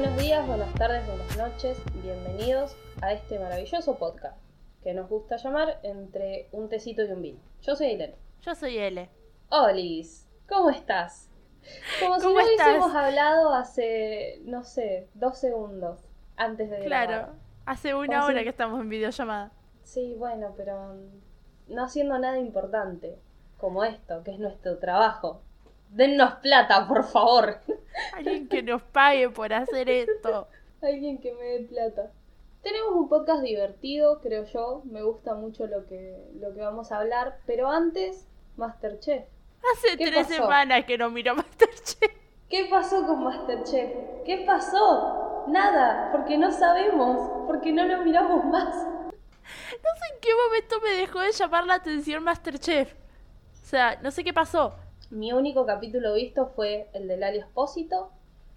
Buenos días, buenas tardes, buenas noches, bienvenidos a este maravilloso podcast que nos gusta llamar Entre un tecito y un vino. Yo soy Elena. Yo soy Ele. Olis, ¿cómo estás? Como si no hubiésemos hablado hace, no sé, dos segundos antes de Claro, grabar. hace una Como si- hora que estamos en videollamada. Sí, bueno, pero no haciendo nada importante, como esto, que es nuestro trabajo. Dennos plata, por favor. Alguien que nos pague por hacer esto. Alguien que me dé plata. Tenemos un podcast divertido, creo yo. Me gusta mucho lo que, lo que vamos a hablar. Pero antes, Masterchef. Hace ¿Qué tres pasó? semanas que no miro Masterchef. ¿Qué pasó con Masterchef? ¿Qué pasó? Nada, porque no sabemos, porque no lo miramos más. No sé en qué momento me dejó de llamar la atención Masterchef. O sea, no sé qué pasó. Mi único capítulo visto fue el de Lali Espósito,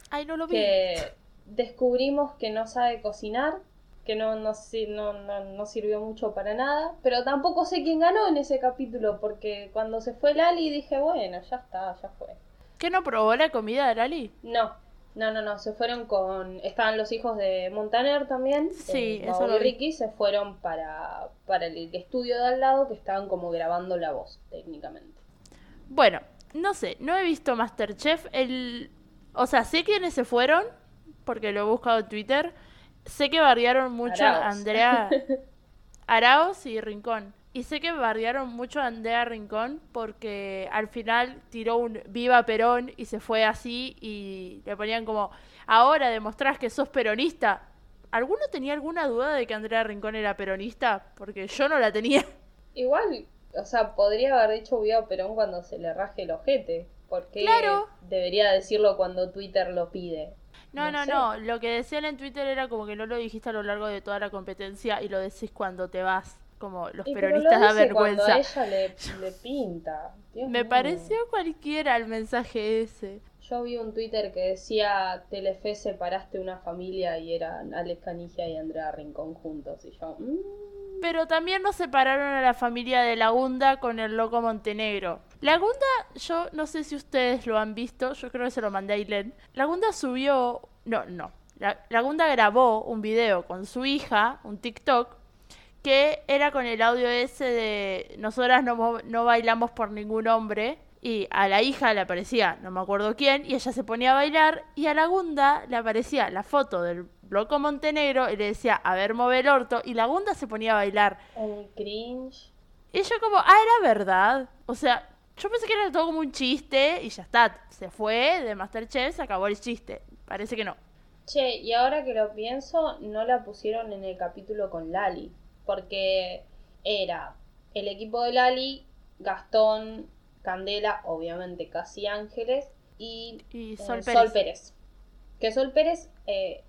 Ay, no lo vi. que descubrimos que no sabe cocinar, que no, no, no, no, no sirvió mucho para nada, pero tampoco sé quién ganó en ese capítulo, porque cuando se fue Lali dije, bueno, ya está, ya fue. ¿Qué no probó la comida de Lali? No, no, no, no, se fueron con... Estaban los hijos de Montaner también. Sí, eh, eso lo. Ricky se fueron para, para el estudio de al lado que estaban como grabando la voz, técnicamente. Bueno, no sé, no he visto Masterchef. El... O sea, sé quiénes se fueron, porque lo he buscado en Twitter. Sé que bardearon mucho a. Andrea Araos y Rincón. Y sé que bardearon mucho a Andrea Rincón porque al final tiró un viva Perón y se fue así y le ponían como, ahora demostrás que sos peronista. ¿Alguno tenía alguna duda de que Andrea Rincón era peronista? Porque yo no la tenía. Igual, o sea, podría haber dicho Viva Perón cuando se le raje el ojete. Porque Claro. debería decirlo cuando Twitter lo pide. No, No no, sé. no. Lo que decían en Twitter era como que no lo dijiste a lo largo de toda la competencia y lo decís cuando te vas. Como los Y peronistas da cuando vergüenza. a ella le, le pinta. Dios Me mío. pareció cualquiera el mensaje ese. Yo vi un Twitter que decía Telefe separaste una familia y eran Alex Canigia y Andrea Rincón juntos. Y yo, mm, Pero también nos separaron a la familia de Lagunda con el loco Montenegro. Lagunda, yo no sé si ustedes lo han visto, yo creo que se lo mandé a Ailén. Lagunda subió, no, no. La- Lagunda grabó un video con su hija, un TikTok, que era con el audio ese de nosotras no, no bailamos por ningún hombre. Y a la hija le aparecía, no me acuerdo quién, y ella se ponía a bailar. Y a Lagunda le aparecía la foto del loco Montenegro y le decía, a ver, move el orto. Y Lagunda se ponía a bailar. un cringe. Y yo como, ah, era verdad. O sea, yo pensé que era todo como un chiste y ya está. Se fue de Masterchef, se acabó el chiste. Parece que no. Che, y ahora que lo pienso, no la pusieron en el capítulo con Lali. Porque era el equipo de Lali, Gastón, Candela, obviamente Casi Ángeles, y, Y eh, Sol Pérez. Que Sol Pérez eh,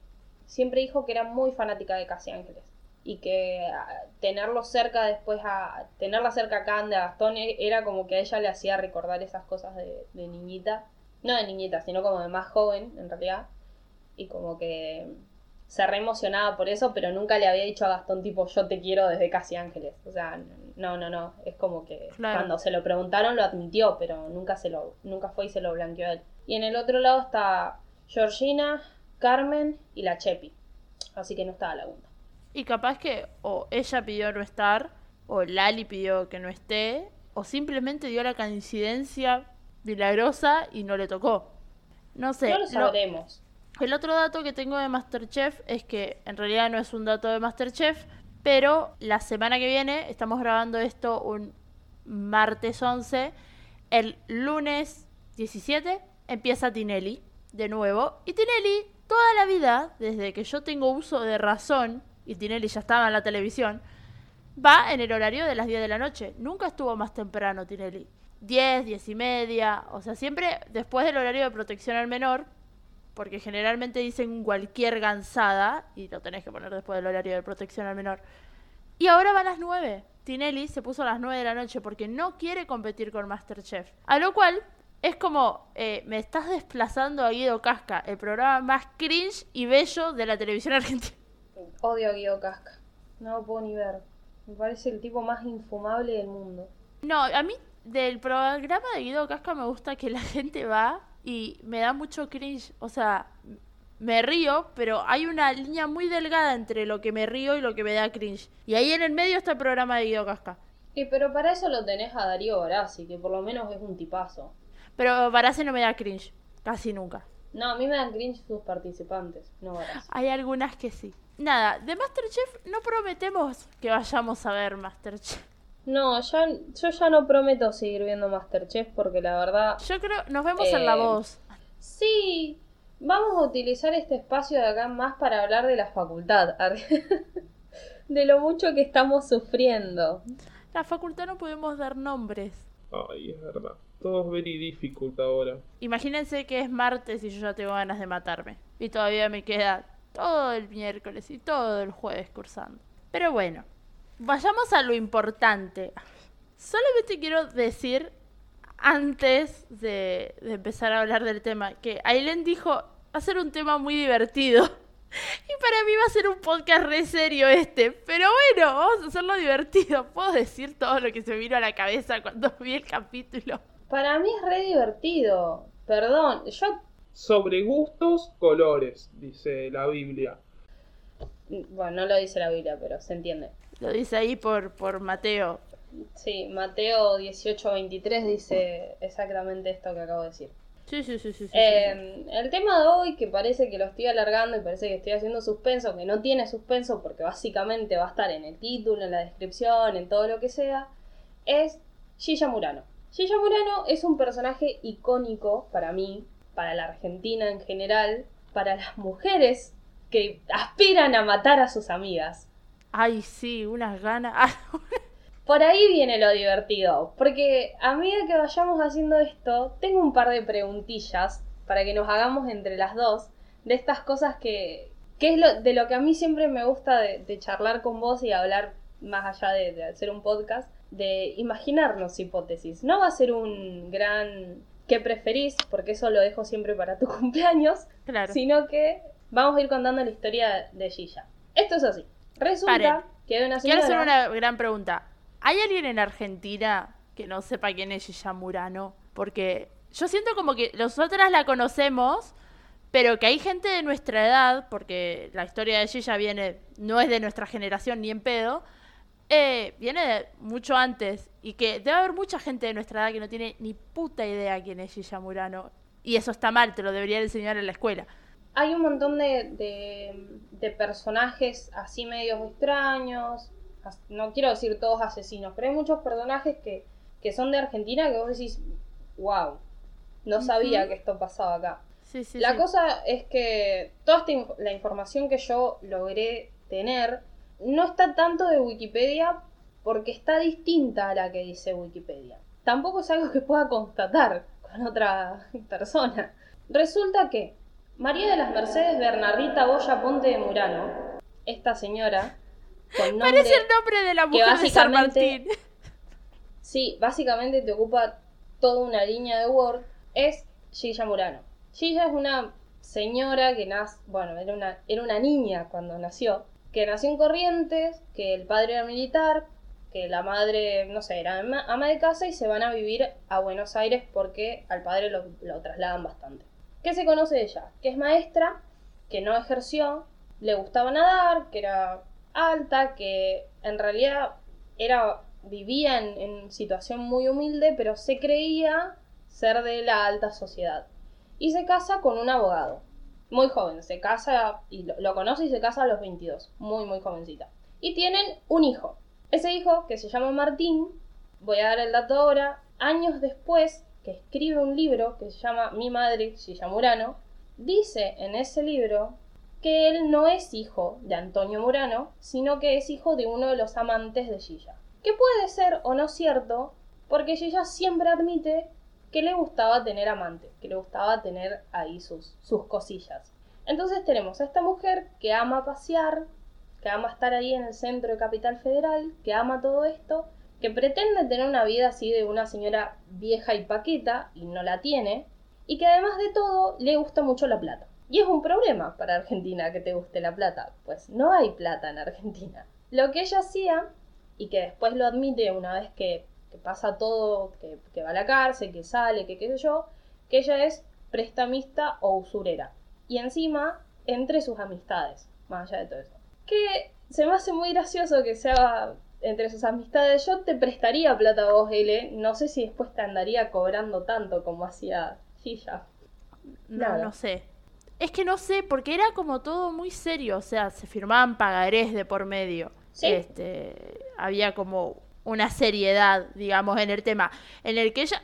siempre dijo que era muy fanática de Casi Ángeles. Y que ah, tenerlo cerca después a. Tenerla cerca a Cande, a Gastón, e- era como que a ella le hacía recordar esas cosas de, de niñita. No de niñita, sino como de más joven, en realidad. Y como que se re emocionaba por eso, pero nunca le había dicho a Gastón tipo yo te quiero desde Casi Ángeles. O sea, no, no, no. Es como que Claro. cuando se lo preguntaron lo admitió, pero nunca se lo, nunca fue y se lo blanqueó a él. Y en el otro lado está Georgina, Carmen y la Chepi. Así que no estaba la Gunda. Y capaz que o ella pidió no estar, o Lali pidió que no esté, o simplemente dio la coincidencia milagrosa y no le tocó. No sé. no lo lo- sabremos. El otro dato que tengo de Masterchef es que en realidad no es un dato de Masterchef, pero la semana que viene, estamos grabando esto un martes 11, el lunes 17 empieza Tinelli de nuevo. Y Tinelli, toda la vida, desde que yo tengo uso de razón, y Tinelli ya estaba en la televisión, va en el horario de las 10 de la noche. Nunca estuvo más temprano Tinelli. 10, 10 y media, o sea, siempre después del horario de protección al menor, porque generalmente dicen cualquier gansada y lo tenés que poner después del horario de protección al menor. Y ahora va a las 9. Tinelli se puso a las 9 de la noche porque no quiere competir con Masterchef. A lo cual es como, eh, me estás desplazando a Guido Casca, el programa más cringe y bello de la televisión argentina. Odio a Guido Casca. No lo puedo ni ver. Me parece el tipo más infumable del mundo. No, a mí del programa de Guido Casca me gusta que la gente va y me da mucho cringe. O sea, me río, pero hay una línea muy delgada entre lo que me río y lo que me da cringe. Y ahí en el medio está el programa de Guido Casca. Y pero para eso lo tenés a Darío Barassi, que por lo menos es un tipazo. Pero Barassi no me da cringe, casi nunca. No, a mí me dan cringe sus participantes, no Barassi. Hay algunas que sí. Nada, de Masterchef no prometemos que vayamos a ver Masterchef. No, ya, yo ya no prometo seguir viendo Masterchef porque la verdad... Yo creo, nos vemos en La Eh, Voz. Sí, vamos a utilizar este espacio de acá más para hablar de la facultad, de lo mucho que estamos sufriendo. La facultad no podemos dar nombres. Ay, es verdad. Todo es very difficult ahora. Imagínense que es martes y yo ya tengo ganas de matarme. Y todavía me queda todo el miércoles y todo el jueves cursando. Pero bueno, vayamos a lo importante. Solamente quiero decir, antes de, de empezar a hablar del tema, que Aileen dijo, va a ser un tema muy divertido. Y para mí va a ser un podcast re serio este. Pero bueno, vamos a hacerlo divertido. Puedo decir todo lo que se me vino a la cabeza cuando vi el capítulo. Para mí es re divertido. Perdón, yo... Sobre gustos, colores, dice la Biblia. Bueno, no lo dice la Biblia, pero se entiende. Lo dice ahí por, por Mateo. Sí, Mateo 18:23 dice exactamente esto que acabo de decir. Sí, sí, sí, sí. sí, sí. Eh, el tema de hoy, que parece que lo estoy alargando y parece que estoy haciendo suspenso, que no tiene suspenso porque básicamente va a estar en el título, en la descripción, en todo lo que sea, es Gilla Murano. Gilla Murano es un personaje icónico para mí, para la Argentina en general, para las mujeres que aspiran a matar a sus amigas. Ay, sí, unas ganas. Por ahí viene lo divertido, porque a medida que vayamos haciendo esto, tengo un par de preguntillas para que nos hagamos entre las dos de estas cosas que, que es lo, de lo que a mí siempre me gusta de, de charlar con vos y hablar más allá de, de hacer un podcast, de imaginarnos hipótesis. No va a ser un gran ¿qué preferís? Porque eso lo dejo siempre para tu cumpleaños, claro. sino que vamos a ir contando la historia de Gilla. Esto es así. Resulta Paren. que hay una Quiero hacer una gran pregunta. ¿Hay alguien en Argentina que no sepa quién es Gilla Murano? Porque yo siento como que nosotras la conocemos, pero que hay gente de nuestra edad, porque la historia de Gilla viene, no es de nuestra generación ni en pedo, eh, viene de mucho antes. Y que debe haber mucha gente de nuestra edad que no tiene ni puta idea quién es Gilla Murano. Y eso está mal, te lo deberían enseñar en la escuela. Hay un montón de, de, de personajes así medios extraños. No quiero decir todos asesinos, pero hay muchos personajes que, que son de Argentina que vos decís, wow, no sabía que esto pasaba acá. Sí, sí, la sí. cosa es que toda esta inf- la información que yo logré tener no está tanto de Wikipedia porque está distinta a la que dice Wikipedia. Tampoco es algo que pueda constatar con otra persona. Resulta que María de las Mercedes Bernardita Boya Ponte de Murano, esta señora, con nombre... Parece el nombre de la mujer de San Martín. Sí, básicamente te ocupa toda una línea de Word, es Gilla Murano. Gilla es una señora que nace, bueno, era una, era una niña cuando nació, que nació en Corrientes, que el padre era militar, que la madre, no sé, era ama, ama de casa y se van a vivir a Buenos Aires porque al padre lo, lo trasladan bastante. ¿Qué se conoce ella? Que es maestra, que no ejerció, le gustaba nadar, que era alta, que en realidad era vivía en, en situación muy humilde, pero se creía ser de la alta sociedad. Y se casa con un abogado. Muy joven, se casa y lo, lo conoce y se casa a los 22. Muy, muy jovencita. Y tienen un hijo. Ese hijo, que se llama Martín, voy a dar el dato ahora, años después, que escribe un libro que se llama Mi madre, Murano, dice en ese libro que él no es hijo de Antonio Murano, sino que es hijo de uno de los amantes de Gilla. Que puede ser o no cierto, porque Gilla siempre admite que le gustaba tener amante, que le gustaba tener ahí sus, sus cosillas. Entonces tenemos a esta mujer que ama pasear, que ama estar ahí en el centro de Capital Federal, que ama todo esto, que pretende tener una vida así de una señora vieja y paqueta, y no la tiene, y que además de todo le gusta mucho la plata. Y es un problema para Argentina que te guste la plata, pues no hay plata en Argentina. Lo que ella hacía, y que después lo admite una vez que, pasa todo, que, que va a la cárcel, que sale, que qué sé yo, que ella es prestamista o usurera. Y encima entre sus amistades, más allá de todo eso. Que se me hace muy gracioso que sea entre sus amistades. Yo te prestaría plata a vos, L. No sé si después te andaría cobrando tanto como hacía Gilla. No, no sé. Es que no sé, porque era como todo muy serio, o sea, se firmaban pagarés de por medio. Sí. Este, había como una seriedad, digamos, en el tema, en el que ella,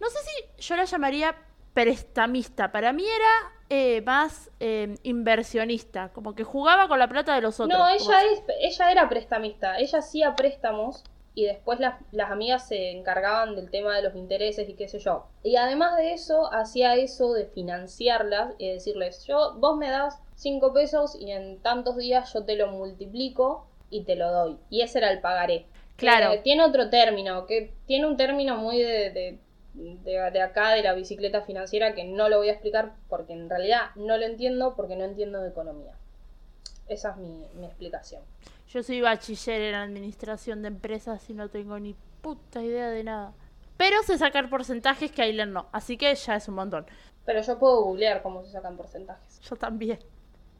no sé si yo la llamaría prestamista, para mí era eh, más eh, inversionista, como que jugaba con la plata de los otros. No, ella, es, ella era prestamista. Ella hacía préstamos y después las, las amigas se encargaban del tema de los intereses y qué sé yo. Y además de eso, hacía eso de financiarlas y decirles, yo, vos me das 5 pesos y en tantos días yo te lo multiplico y te lo doy. Y ese era el pagaré. Claro. Que tiene otro término, que tiene un término muy de, de, de- de acá, de la bicicleta financiera, que no lo voy a explicar porque en realidad no lo entiendo porque no entiendo de economía. Esa es mi, mi explicación. Yo soy bachiller en administración de empresas y no tengo ni puta idea de nada. Pero sé sacar porcentajes que Aileen no, así que ya es un montón. Pero yo puedo googlear cómo se sacan porcentajes. Yo también.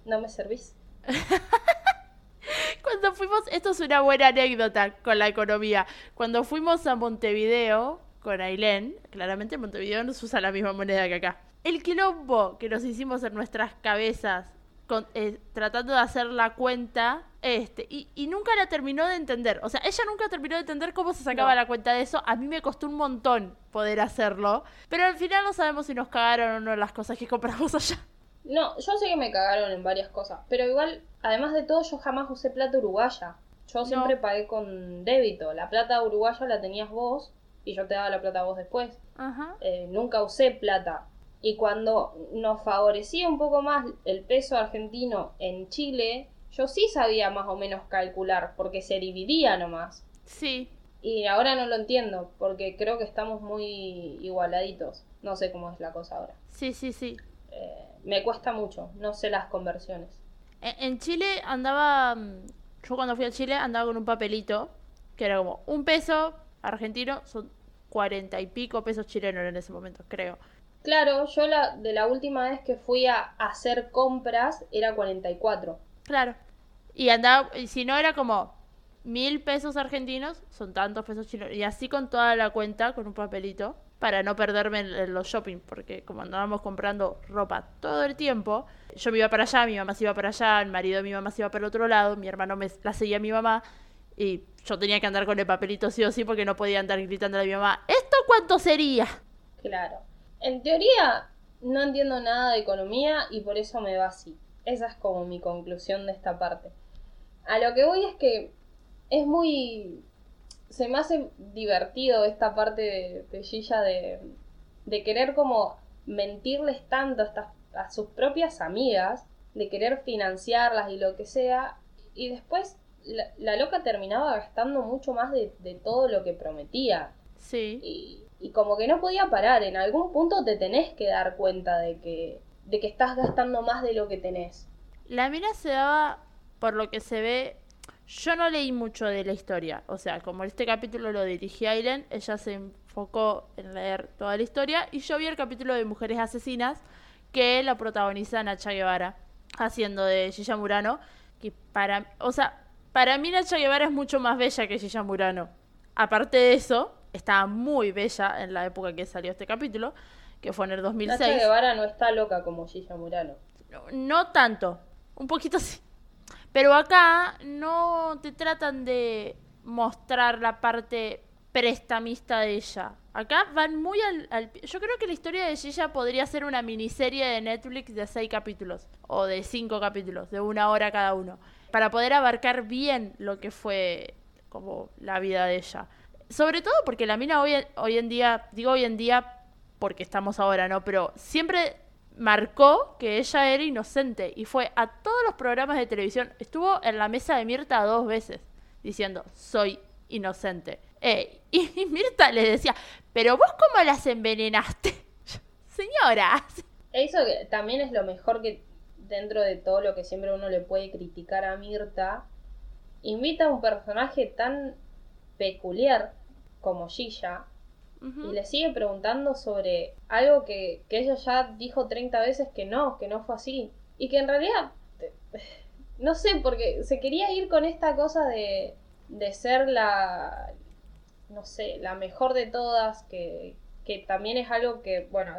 ¿No me servís? Cuando fuimos, esto es una buena anécdota con la economía. Cuando fuimos a Montevideo con Ailén, claramente en Montevideo no se usa la misma moneda que acá. El quilombo que nos hicimos en nuestras cabezas con- eh, tratando de hacer la cuenta, este, y, y nunca la terminó de entender. O sea, ella nunca terminó de entender cómo se sacaba No. la cuenta de eso. A mí me costó un montón poder hacerlo. Pero al final no sabemos si nos cagaron o no las cosas que compramos allá. No, yo sé que me cagaron en varias cosas, pero igual, además de todo, yo jamás usé plata uruguaya. Yo siempre pagué con débito. La plata uruguaya la tenías vos y yo te daba la plata a vos después. Ajá. Eh, nunca usé plata. Y cuando nos favorecía un poco más el peso argentino en Chile, yo sí sabía más o menos calcular, porque se dividía nomás. Sí, Y ahora no lo entiendo, porque creo que estamos muy igualaditos. No sé cómo es la cosa ahora. sí, sí, sí. Eh, me cuesta mucho, no sé las conversiones. En en Chile andaba, mm, yo cuando fui a Chile andaba con un papelito que era como un peso argentino, son cuarenta y pico pesos chilenos en ese momento, creo. Claro, yo la, de la última vez que fui a hacer compras era 44. Claro. Y andaba, y si no era como mil pesos argentinos, son tantos pesos chilenos. Y así con toda la cuenta, con un papelito, para no perderme en, en los shopping, porque como andábamos comprando ropa todo el tiempo, yo me iba para allá, mi mamá se iba para allá, el marido de mi mamá se iba para el otro lado, mi hermano me la seguía a mi mamá, y yo tenía que andar con el papelito sí o sí, porque no podía andar gritando a mi mamá, ¿esto cuánto sería? Claro. En teoría no entiendo nada de economía y por eso me va así. Esa es como mi conclusión de esta parte. A lo que voy es que es muy... Se me hace divertido esta parte de, de de, de querer como mentirles tanto a sus propias amigas, de querer financiarlas y lo que sea, y después la, la loca terminaba gastando mucho más de, de todo lo que prometía. Sí. Y, y como que no podía parar, en algún punto te tenés que dar cuenta de que, de que estás gastando más de lo que tenés. La mina se daba, por lo que se ve, yo no leí mucho de la historia. O sea, como este capítulo lo dirigía Aileen, ella se enfocó en leer toda la historia. Y yo vi el capítulo de Mujeres Asesinas, que la protagoniza Nacha Guevara, haciendo de Gilla Murano. Que para, o sea, para mí Nacha Guevara es mucho más bella que Gilla Murano. Aparte de eso, estaba muy bella en la época que salió este capítulo, que fue en el 2006. Nacha Guevara no está loca como Gilla Murano. No, no tanto, un poquito sí. Pero acá no te tratan de mostrar la parte prestamista de ella. Acá van muy al, al Yo creo que la historia de Gilla podría ser una miniserie de Netflix de seis capítulos. O de cinco capítulos, de una hora cada uno. Para poder abarcar bien lo que fue como la vida de ella. Sobre todo porque la mina hoy, en- día, digo hoy en día porque estamos ahora, ¿no? Pero siempre marcó que ella era inocente y fue a todos los programas de televisión. Estuvo en la mesa de Mirta dos veces diciendo, soy inocente. Y, Mirta le decía, pero vos cómo las envenenaste? Señora. Eso también es lo mejor que dentro de todo lo que siempre uno le puede criticar a Mirta, invita a un personaje tan peculiar como Gilla y le sigue preguntando sobre algo que, que ella ya dijo 30 veces que no, que no fue así. Y que en realidad, no sé, porque se quería ir con esta cosa de, de ser la, no sé, la mejor de todas, que, que también es algo que, bueno,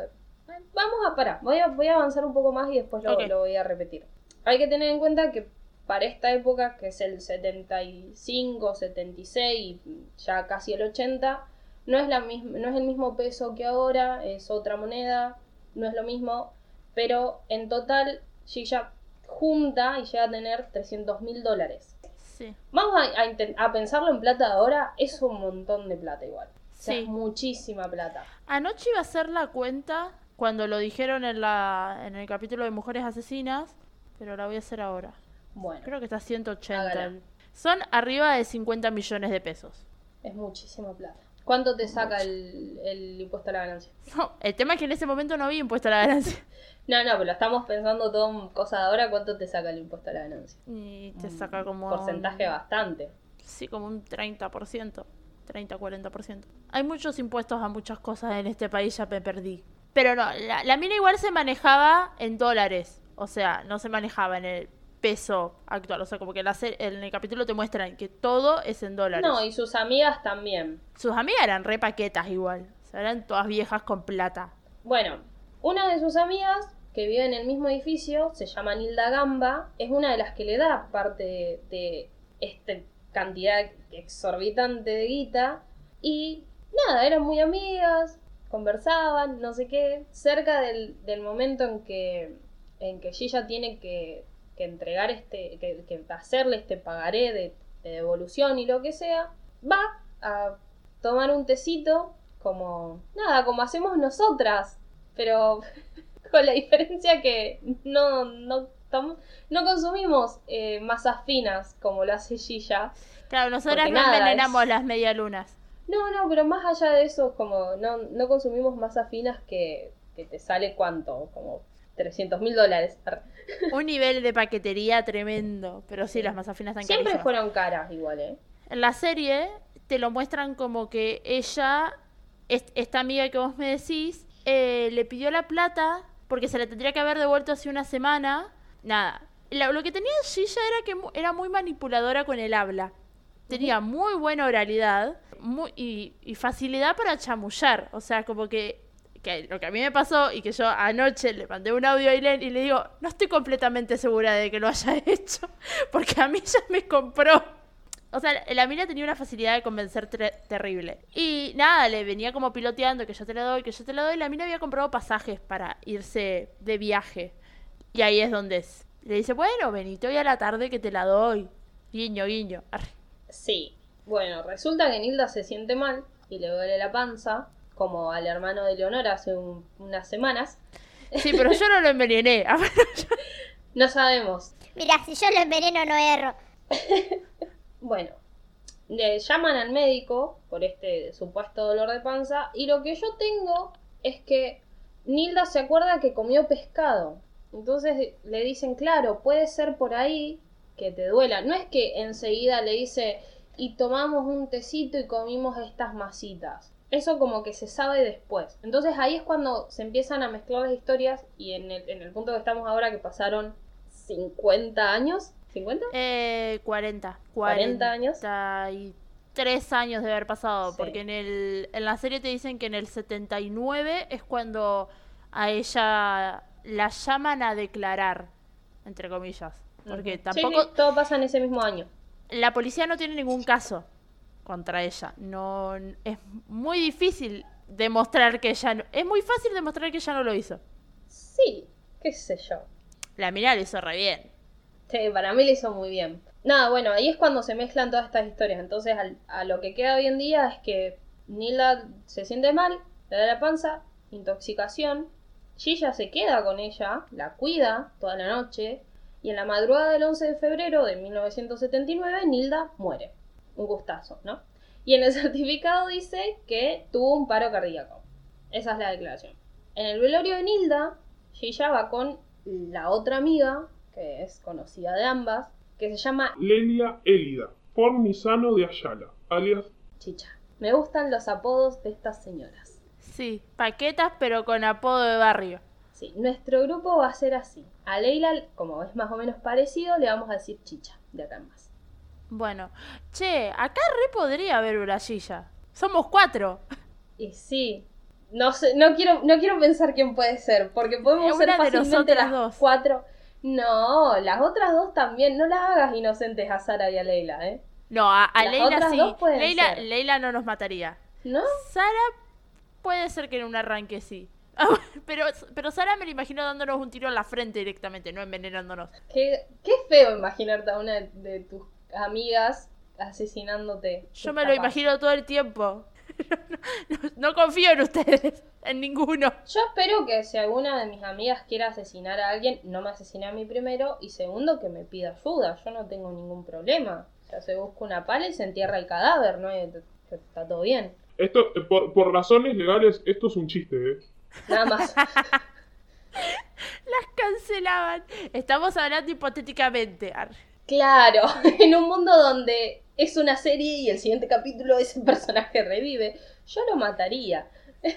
vamos a parar, voy a, voy a avanzar un poco más y después lo, voy a repetir. Hay que tener en cuenta que para esta época, que es el 75, 76, y ya casi el 80, no es, la misma, no es el mismo peso que ahora, es otra moneda, no es lo mismo, pero en total Gilla junta y llega a tener 300 mil dólares. Sí. Vamos a, a inten- a pensarlo en plata de ahora, es un montón de plata igual. O sea, Sí. es muchísima plata. Anoche iba a hacer la cuenta cuando lo dijeron en, la, en el capítulo de Mujeres Asesinas, pero la voy a hacer ahora. Bueno, Creo que está 180. Hágala. el- Son arriba de 50 millones de pesos. es muchísima plata. ¿Cuánto te saca el, el impuesto a la ganancia? No, el tema es que en ese momento no había impuesto a la ganancia. No, no, pero estamos pensando todo en cosa de ahora, ¿cuánto te saca el impuesto a la ganancia? Y te saca como... Porcentaje bastante. Sí, como un 30%. 30-40%. Hay muchos impuestos a muchas cosas en este país, ya me perdí. Pero no, la, la mina igual se manejaba en dólares. O sea, no se manejaba en el peso actual. O sea, como que la en el capítulo te muestran que todo es en dólares. No, y sus amigas también. Sus amigas eran re paquetas igual. O sea, eran todas viejas con plata. Bueno, una de sus amigas, que vive en el mismo edificio, se llama Nilda Gamba, es una de las que le da parte de, de esta cantidad exorbitante de guita. Y nada, eran muy amigas, conversaban, no sé qué. Cerca del, del momento en que, en que Gilla tiene que, que entregar este, que, que hacerle este pagaré de, de devolución y lo que sea, va a tomar un tecito como, nada, como hacemos nosotras, pero con la diferencia que no, no, no consumimos eh, masas finas como lo hace Gilla. Claro, nosotras no envenenamos es- las medialunas. No, no, pero más allá de eso, como no, no consumimos masas finas que, que te sale cuánto, como 300 mil dólares. Un nivel de paquetería tremendo. Pero sí, las masas finas están Siempre carísimas. fueron caras igual, ¿eh? En la serie te lo muestran como que ella, est- esta amiga que vos me decís, eh, le pidió la plata porque se la tendría que haber devuelto hace una semana. Nada. Lo que tenía Gilla era que era muy manipuladora con el habla. Tenía muy buena oralidad y, facilidad para chamullar. O sea, como que, que lo que a mí me pasó y que yo anoche le mandé un audio a Aileen y le digo, no estoy completamente segura de que lo haya hecho porque a mí ya me compró. O sea, la mina tenía una facilidad de convencer terrible. Y nada, le venía como piloteando que yo te la doy, que yo te la doy. La mina había comprado pasajes para irse de viaje. Y ahí es donde es. Le dice, bueno, venite hoy a la tarde que te la doy. Guiño, guiño. Sí. Bueno, resulta que Nilda se siente mal y le duele la panza, como al hermano de Leonora hace un- unas semanas. Sí, pero yo no lo envenené. No sabemos. Mira, si yo lo enveneno no erro. Bueno, le llaman al médico por este supuesto dolor de panza y lo que yo tengo es que Nilda se acuerda que comió pescado. Entonces le dicen, claro, puede ser por ahí que te duela. No es que enseguida le dice, y tomamos un tecito y comimos estas masitas. Eso como que se sabe después. Entonces ahí es cuando se empiezan a mezclar las historias y en el, en el punto que estamos ahora que pasaron 50 años. ¿50? Eh, 40. 40 años. 43 años de haber pasado. Sí. Porque en, el, en la serie te dicen que en el 79 es cuando a ella la llaman a declarar, entre comillas. Porque tampoco... Sí, sí, todo pasa en ese mismo año. La policía no tiene ningún caso contra ella. No es muy difícil demostrar que ella no, es muy fácil demostrar que ella no lo hizo. Sí, qué sé yo. La mina lo hizo re bien. Sí, para mí lo hizo muy bien. Nada, bueno, ahí es cuando se mezclan todas estas historias. Entonces, al- a lo que queda hoy en día es que Nila se siente mal, le da la panza, intoxicación. Gilla se queda con ella, la cuida toda la noche. Y en la madrugada del 11 de febrero de 1979, Nilda muere. Un gustazo, ¿no? Y en el certificado dice que tuvo un paro cardíaco. Esa es la declaración. En el velorio de Nilda, Gilla va con la otra amiga, que es conocida de ambas, que se llama Lelia Élida, Formisano de Ayala, alias Chicha. Me gustan los apodos de estas señoras. Sí, paquetas pero con apodo de barrio. Sí, nuestro grupo va a ser así. A Leila, como es más o menos parecido, le vamos a decir chicha, de acá en más. Bueno, che, acá re podría haber una silla. Somos cuatro. Y sí, no sé, no quiero, no quiero pensar quién puede ser, porque podemos ser fácilmente las dos. cuatro. No, las otras dos también, no las hagas inocentes a Sara y a Leila, ¿eh? No, a, a Las Leila sí. Leila. Leila no nos mataría. ¿No? Sara puede ser que en un arranque sí. pero, pero Sara me lo imagino dándonos un tiro en la frente directamente, no envenenándonos. Qué, qué feo imaginarte a una de, de tus amigas asesinándote. Yo me lo imagino todo el tiempo. No, no- no confío en ustedes, en ninguno. Yo espero que si alguna de mis amigas quiera asesinar a alguien, no me asesine a mí primero. Y segundo, que me pida ayuda. Yo no tengo ningún problema. O sea, se busca una pala y se entierra el cadáver, ¿no? Y está todo bien. Esto, eh, por, por razones legales, esto es un chiste, ¿eh? Nada más. Las cancelaban. Estamos hablando hipotéticamente. Ar- Claro, en un mundo donde es una serie y el siguiente capítulo ese personaje revive, yo lo mataría.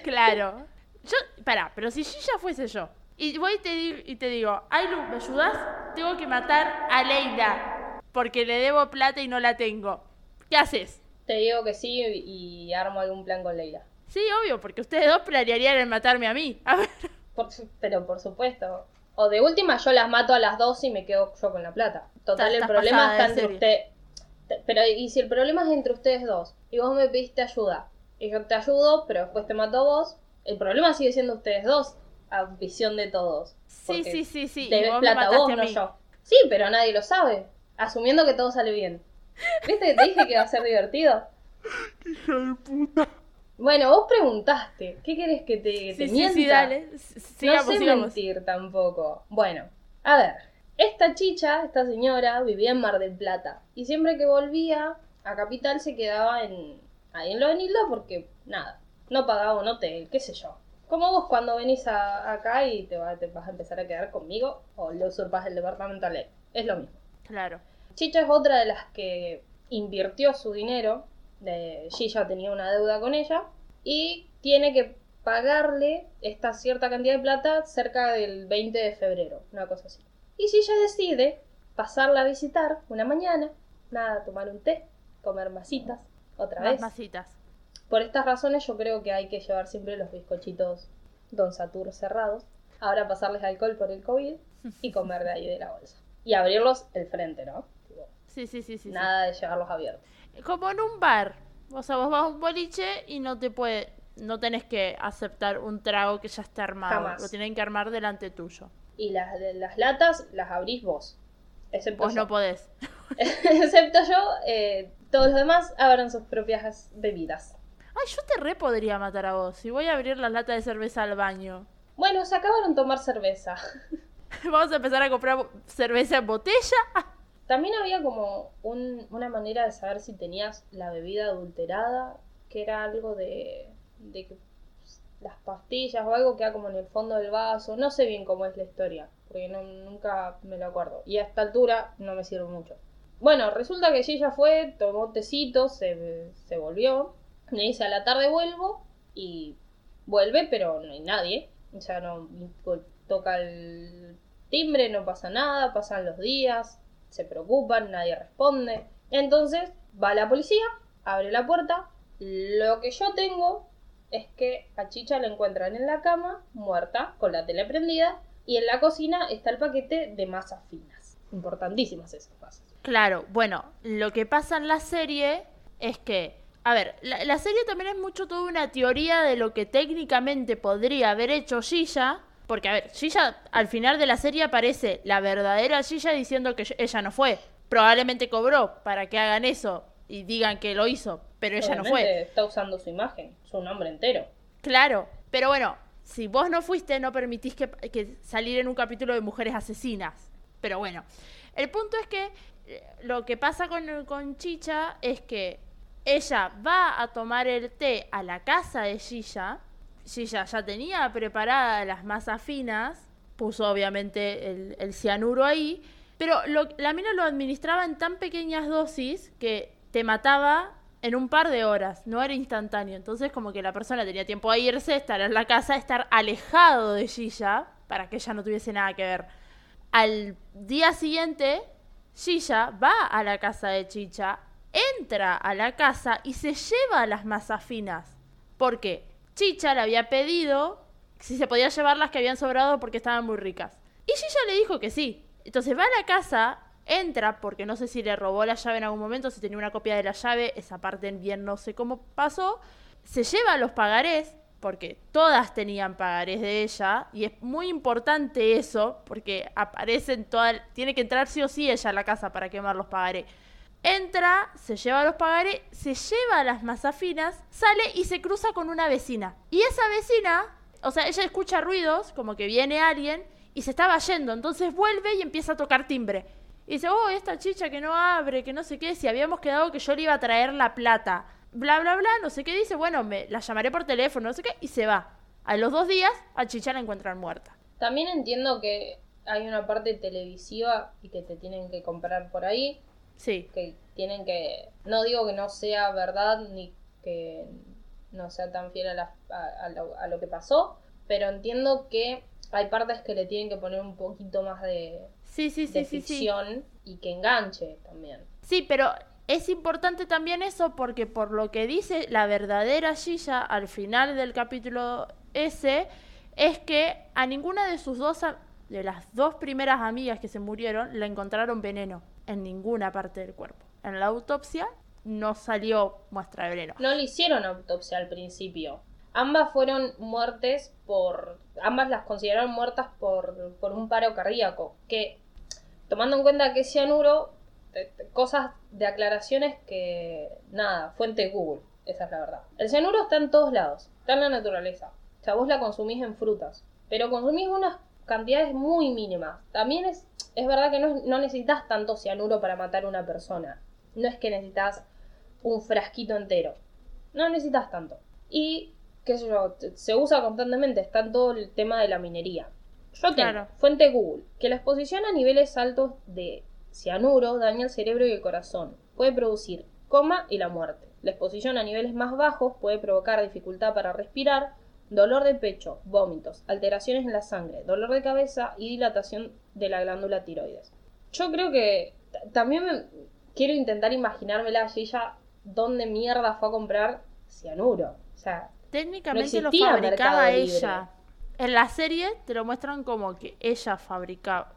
Claro. Yo, pará, pero si yo ya fuese yo. Y voy y te, y te digo, Ailu, ¿me ayudas? Tengo que matar a Leila. Porque le debo plata y no la tengo. ¿Qué haces? Te digo que sí y armo algún plan con Leila. Sí, obvio, porque ustedes dos planearían en matarme a mí. A ver. Por pero por supuesto. O de última yo las mato a las dos y me quedo yo con la plata. Total, el problema está entre serie. usted. Pero y si el problema es entre ustedes dos y vos me pediste ayuda y yo te ayudo, pero después te mato a vos, el problema sigue siendo ustedes dos, a visión de todos. Sí, sí, sí, sí. vos me plata vos, no yo. Sí, pero nadie lo sabe. Asumiendo que todo sale bien. ¿Viste que te dije que iba a ser divertido? Hija de puta. Bueno, vos preguntaste. ¿Qué querés que te, Sí, mienta? sí, dale. Sigamos, no sé sigamos. mentir tampoco. Bueno, a ver. Esta chicha, esta señora, vivía en Mar del Plata. Y siempre que volvía a Capital se quedaba en ahí en lo de Nilda porque, nada, no pagaba un hotel, qué sé yo. Como vos cuando venís a- acá y te, va- te vas a empezar a quedar conmigo o le usurpas el departamento a ley. Es lo mismo. Claro. Chicha es otra de las que invirtió su dinero. De, Gilla tenía una deuda con ella. Y tiene que pagarle esta cierta cantidad de plata cerca del 20 de febrero. Una cosa así. Y Gilla decide pasarla a visitar una mañana. Nada, tomar un té, comer masitas. Otra Más vez. masitas. Por estas razones yo creo que hay que llevar siempre los bizcochitos Don Satur cerrados. Ahora pasarles alcohol por el COVID y comer de ahí de la bolsa. Y abrirlos el frente, ¿no? Sí, sí, sí, sí. sí. Nada de llevarlos abiertos. Como en un bar. O sea, vos vas a un boliche y no te puede, no tenés que aceptar un trago que ya está armado. Jamás. Lo tienen que armar delante tuyo. Y las, las latas las abrís vos. Excepto Vos yo. no podés. Excepto yo, eh, todos los demás abran sus propias bebidas. Ay, yo te re podría matar a vos. Si voy a abrir las latas de cerveza al baño. Bueno, se acabaron de tomar cerveza. Vamos a empezar a comprar cerveza en botella. También había como un- una manera de saber si tenías la bebida adulterada, que era algo de, de que las pastillas o algo queda como en el fondo del vaso. No sé bien cómo es la historia, porque no- nunca me lo acuerdo. Y a esta altura no me sirve mucho. Bueno, resulta que ella fue, tomó tecito, se, se volvió. Me dice a la tarde vuelvo y vuelve, pero no hay nadie. Sea, no toca el timbre, no pasa nada, pasan los días, se preocupan, nadie responde. Entonces va la policía, abre la puerta. Lo que yo tengo es que a Chicha la encuentran en la cama, muerta, con la tele prendida, y en la cocina está el paquete de masas finas. Importantísimas esas masas. Claro, bueno, lo que pasa en la serie es que, a ver, la, serie también es mucho toda una teoría de lo que técnicamente podría haber hecho Gilla, porque, a ver, Gilla al final de la serie aparece la verdadera Gilla diciendo que ella no fue. Probablemente cobró para que hagan eso y digan que lo hizo, pero ella no fue. Está usando su imagen, su nombre entero. Claro, pero bueno, si vos no fuiste, no permitís que, que salir en un capítulo de mujeres asesinas. Pero bueno, el punto es que eh, lo que pasa con, con Chicha es que ella va a tomar el té a la casa de Gilla. Gilla ya tenía preparadas las masas finas, puso obviamente el, cianuro ahí, pero la mina lo administraba en tan pequeñas dosis que te mataba en un par de horas, no era instantáneo. Entonces como que la persona tenía tiempo a irse, estar en la casa, estar alejado de Gilla, para que ella no tuviese nada que ver. Al día siguiente, Shisha va a la casa de Chicha, entra a la casa y se lleva las masas finas. Porque Chicha le había pedido si se podía llevar las que habían sobrado porque estaban muy ricas. Y Shisha le dijo que sí. Entonces va a la casa, entra, porque no sé si le robó la llave en algún momento, si tenía una copia de la llave, esa parte bien no sé cómo pasó. Se lleva los pagarés, porque todas tenían pagarés de ella, y es muy importante eso, porque aparecen todas, tiene que entrar sí o sí ella a la casa para quemar los pagarés. Entra, se lleva los pagarés, se lleva las masafinas, sale y se cruza con una vecina. Y esa vecina, o sea, ella escucha ruidos, como que viene alguien, y se estaba yendo, entonces vuelve y empieza a tocar timbre. Y dice, oh, esta chicha que no abre, que no sé qué, si habíamos quedado que yo le iba a traer la plata bla, bla, bla, no sé qué dice, bueno, me la llamaré por teléfono, no sé qué, y se va. A los dos días, a Chicha la encuentran muerta. También entiendo que hay una parte televisiva y que te tienen que comprar por ahí. Sí. Que tienen que. No digo que no sea verdad ni que no sea tan fiel a, a, lo, que pasó, pero entiendo que hay partes que le tienen que poner un poquito más de, sí, sí, sí, ficción y que enganche también. Sí, pero es importante también eso porque por lo que dice la verdadera Gilla al final del capítulo ese, es que a ninguna de sus dos, de las dos primeras amigas que se murieron, le encontraron veneno en ninguna parte del cuerpo. En la autopsia no salió muestra de veneno. No le hicieron autopsia al principio. Ambas fueron muertes por... Ambas las consideraron muertas por, por un paro cardíaco. Que, tomando en cuenta que cianuro cosas de aclaraciones que, nada, fuente Google, esa es la verdad. El cianuro está en todos lados, está en la naturaleza. O sea, vos la consumís en frutas, pero consumís unas cantidades muy mínimas. También es, es verdad que no, no necesitas tanto cianuro para matar a una persona. No es que necesitas un frasquito entero. No necesitas tanto. Y, qué sé yo, se usa constantemente, está en todo el tema de la minería. Yo tengo, fuente Google, que la exposición a niveles altos de cianuro daña el cerebro y el corazón. Puede producir coma y la muerte. La exposición a niveles más bajos puede provocar dificultad para respirar, dolor de pecho, vómitos, alteraciones en la sangre, dolor de cabeza y dilatación de la glándula tiroides. Yo creo que también quiero intentar imaginármela a ella dónde mierda fue a comprar cianuro. O sea, técnicamente lo fabricaba ella. En la serie te lo muestran como que ella fabricaba.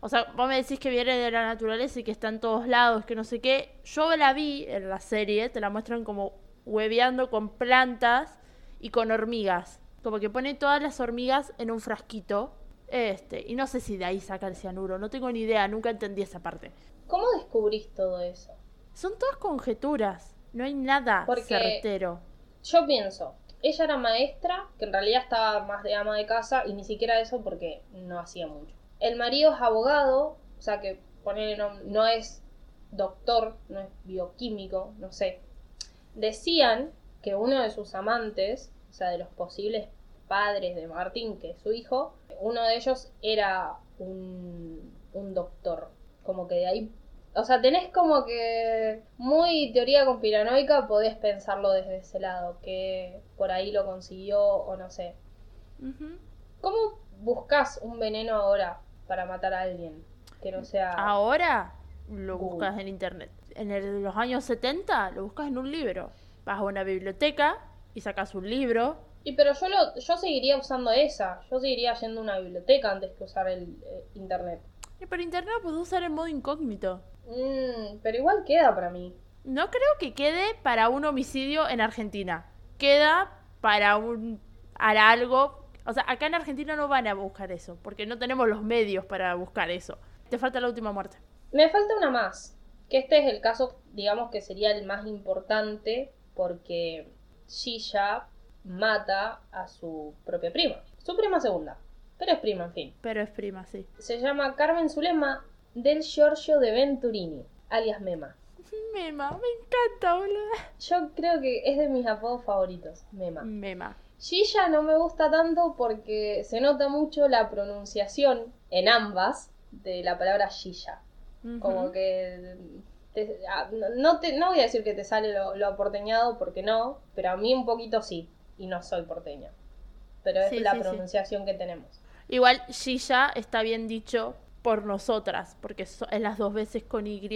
O sea, vos me decís que viene de la naturaleza y que está en todos lados, que no sé qué. Yo la vi en la serie, te la muestran como hueveando con plantas y con hormigas. Como que pone todas las hormigas en un frasquito. Este, y no sé si de ahí saca el cianuro, no tengo ni idea, nunca entendí esa parte. ¿Cómo descubrís todo eso? Son todas conjeturas, no hay nada certero. Yo pienso, ella era maestra, que en realidad estaba más de ama de casa, y ni siquiera eso porque no hacía mucho. El marido es abogado, o sea que ponerle no, es doctor, no es bioquímico, no sé. Decían que uno de sus amantes, o sea, de los posibles padres de Martín, que es su hijo, uno de ellos era un, un doctor. Como que de ahí o sea, tenés como que muy teoría conspiranoica, podés pensarlo desde ese lado, que por ahí lo consiguió o no sé. ¿Cómo buscas un veneno ahora? para matar a alguien que no sea. Ahora lo buscas en internet. En los años 70 lo buscas en un libro. Vas a una biblioteca y sacas un libro. Y pero yo lo, yo seguiría usando esa. Yo seguiría yendo a una biblioteca antes que usar el eh, internet. Y pero internet lo puedes usar en modo incógnito. Mm, pero igual queda para mí. No creo que quede para un homicidio en Argentina. Queda para un para algo o sea, acá en Argentina no van a buscar eso, porque no tenemos los medios para buscar eso. Te falta la última muerte. Me falta una más, que este es el caso, digamos que sería el más importante, porque Shisha mata a su propia prima. Su prima segunda, pero es prima, en fin. Pero es prima, sí. Se llama Carmen Zulema del Giorgio de Venturini, alias Mema. Mema, me encanta, boludo. Yo creo que es de mis apodos favoritos, Mema. Mema. Gilla no me gusta tanto porque se nota mucho la pronunciación en ambas de la palabra Gilla. Como que no, te, no voy a decir que te sale lo, aporteñado porque no, pero a mí un poquito sí, y no soy porteña. Pero es la pronunciación que tenemos. Igual Gilla está bien dicho por nosotras, porque so- es las dos veces con Y.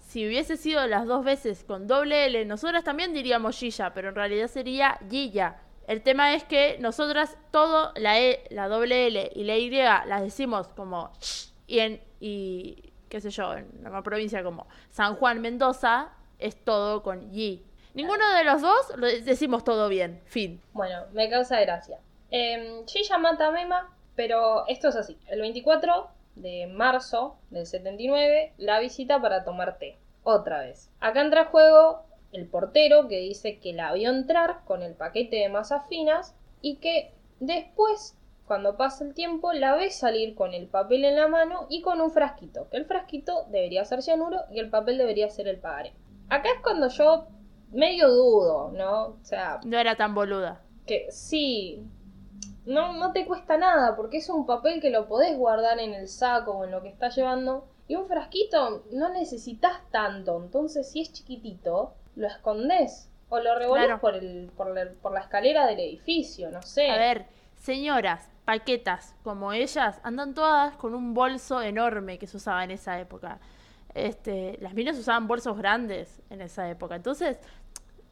Si hubiese sido las dos veces con doble L, nosotras también diríamos Gilla, pero en realidad sería Gilla. El tema es que nosotras todo, la E, la doble L y la Y las decimos como sh, y en, y qué sé yo, en una provincia como San Juan, Mendoza, es todo con Y. Ninguno de los dos lo de- decimos todo bien, fin. Bueno, me causa gracia. Eh, Gilla mata a Mema, pero esto es así. El 24 de marzo del 79 la visita para tomar té. Otra vez. Acá entra en juego el portero que dice que la vio entrar con el paquete de masas finas y que después, cuando pasa el tiempo, la ve salir con el papel en la mano y con un frasquito. Que el frasquito debería ser cianuro y el papel debería ser el pagaré. Acá es cuando yo medio dudo, ¿no? O sea, No era tan boluda. que sí, no, no te cuesta nada, porque es un papel que lo podés guardar en el saco o en lo que estás llevando. Y un frasquito no necesitas tanto, entonces si es chiquitito, lo escondés. O lo revolés Claro. por, el, por, la, por la escalera del edificio, no sé. A ver, señoras, paquetas como ellas, andan todas con un bolso enorme que se usaba en esa época. Este, las minas usaban bolsos grandes en esa época. Entonces,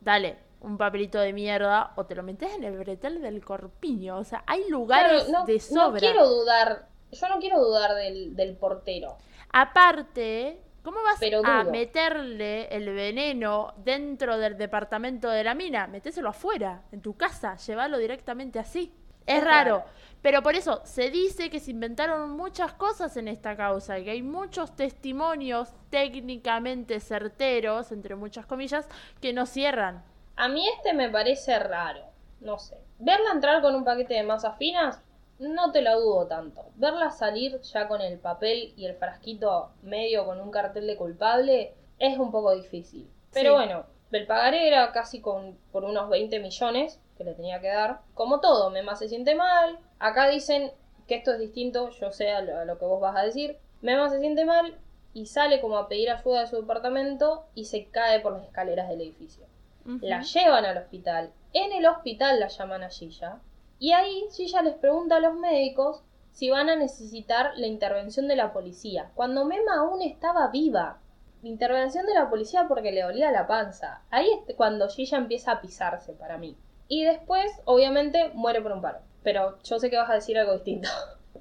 dale, un papelito de mierda o te lo metes en el bretel del corpiño. O sea, hay lugares Claro, no, de no sobra. quiero dudar, yo no quiero dudar del, del portero. Aparte, ¿cómo vas Pero a meterle el veneno dentro del departamento de la mina? Metéselo afuera, en tu casa, llévalo directamente así. Es raro. Pero por eso se dice que se inventaron muchas cosas en esta causa, que hay muchos testimonios técnicamente certeros, entre muchas comillas, que no cierran. A mí este me parece raro, no sé. Verla entrar con un paquete de masas finas, no te lo dudo tanto. Verla salir ya con el papel y el frasquito medio con un cartel de culpable es un poco difícil. Pero Sí. bueno, el pagaré era casi con, por unos 20 millones que le tenía que dar. Como todo, Mema se siente mal. Acá dicen que esto es distinto, yo sé a lo, a lo que vos vas a decir. Mema se siente mal y sale como a pedir ayuda de su departamento y se cae por las escaleras del edificio. La llevan al hospital. En el hospital la llaman a Gilla. Y ahí Gilla les pregunta a los médicos si van a necesitar la intervención de la policía. Cuando Mema aún estaba viva. Intervención de la policía porque le dolía la panza. Ahí es cuando Gilla empieza a pisarse para mí. Y después, obviamente, muere por un paro. Pero yo sé que vas a decir algo distinto.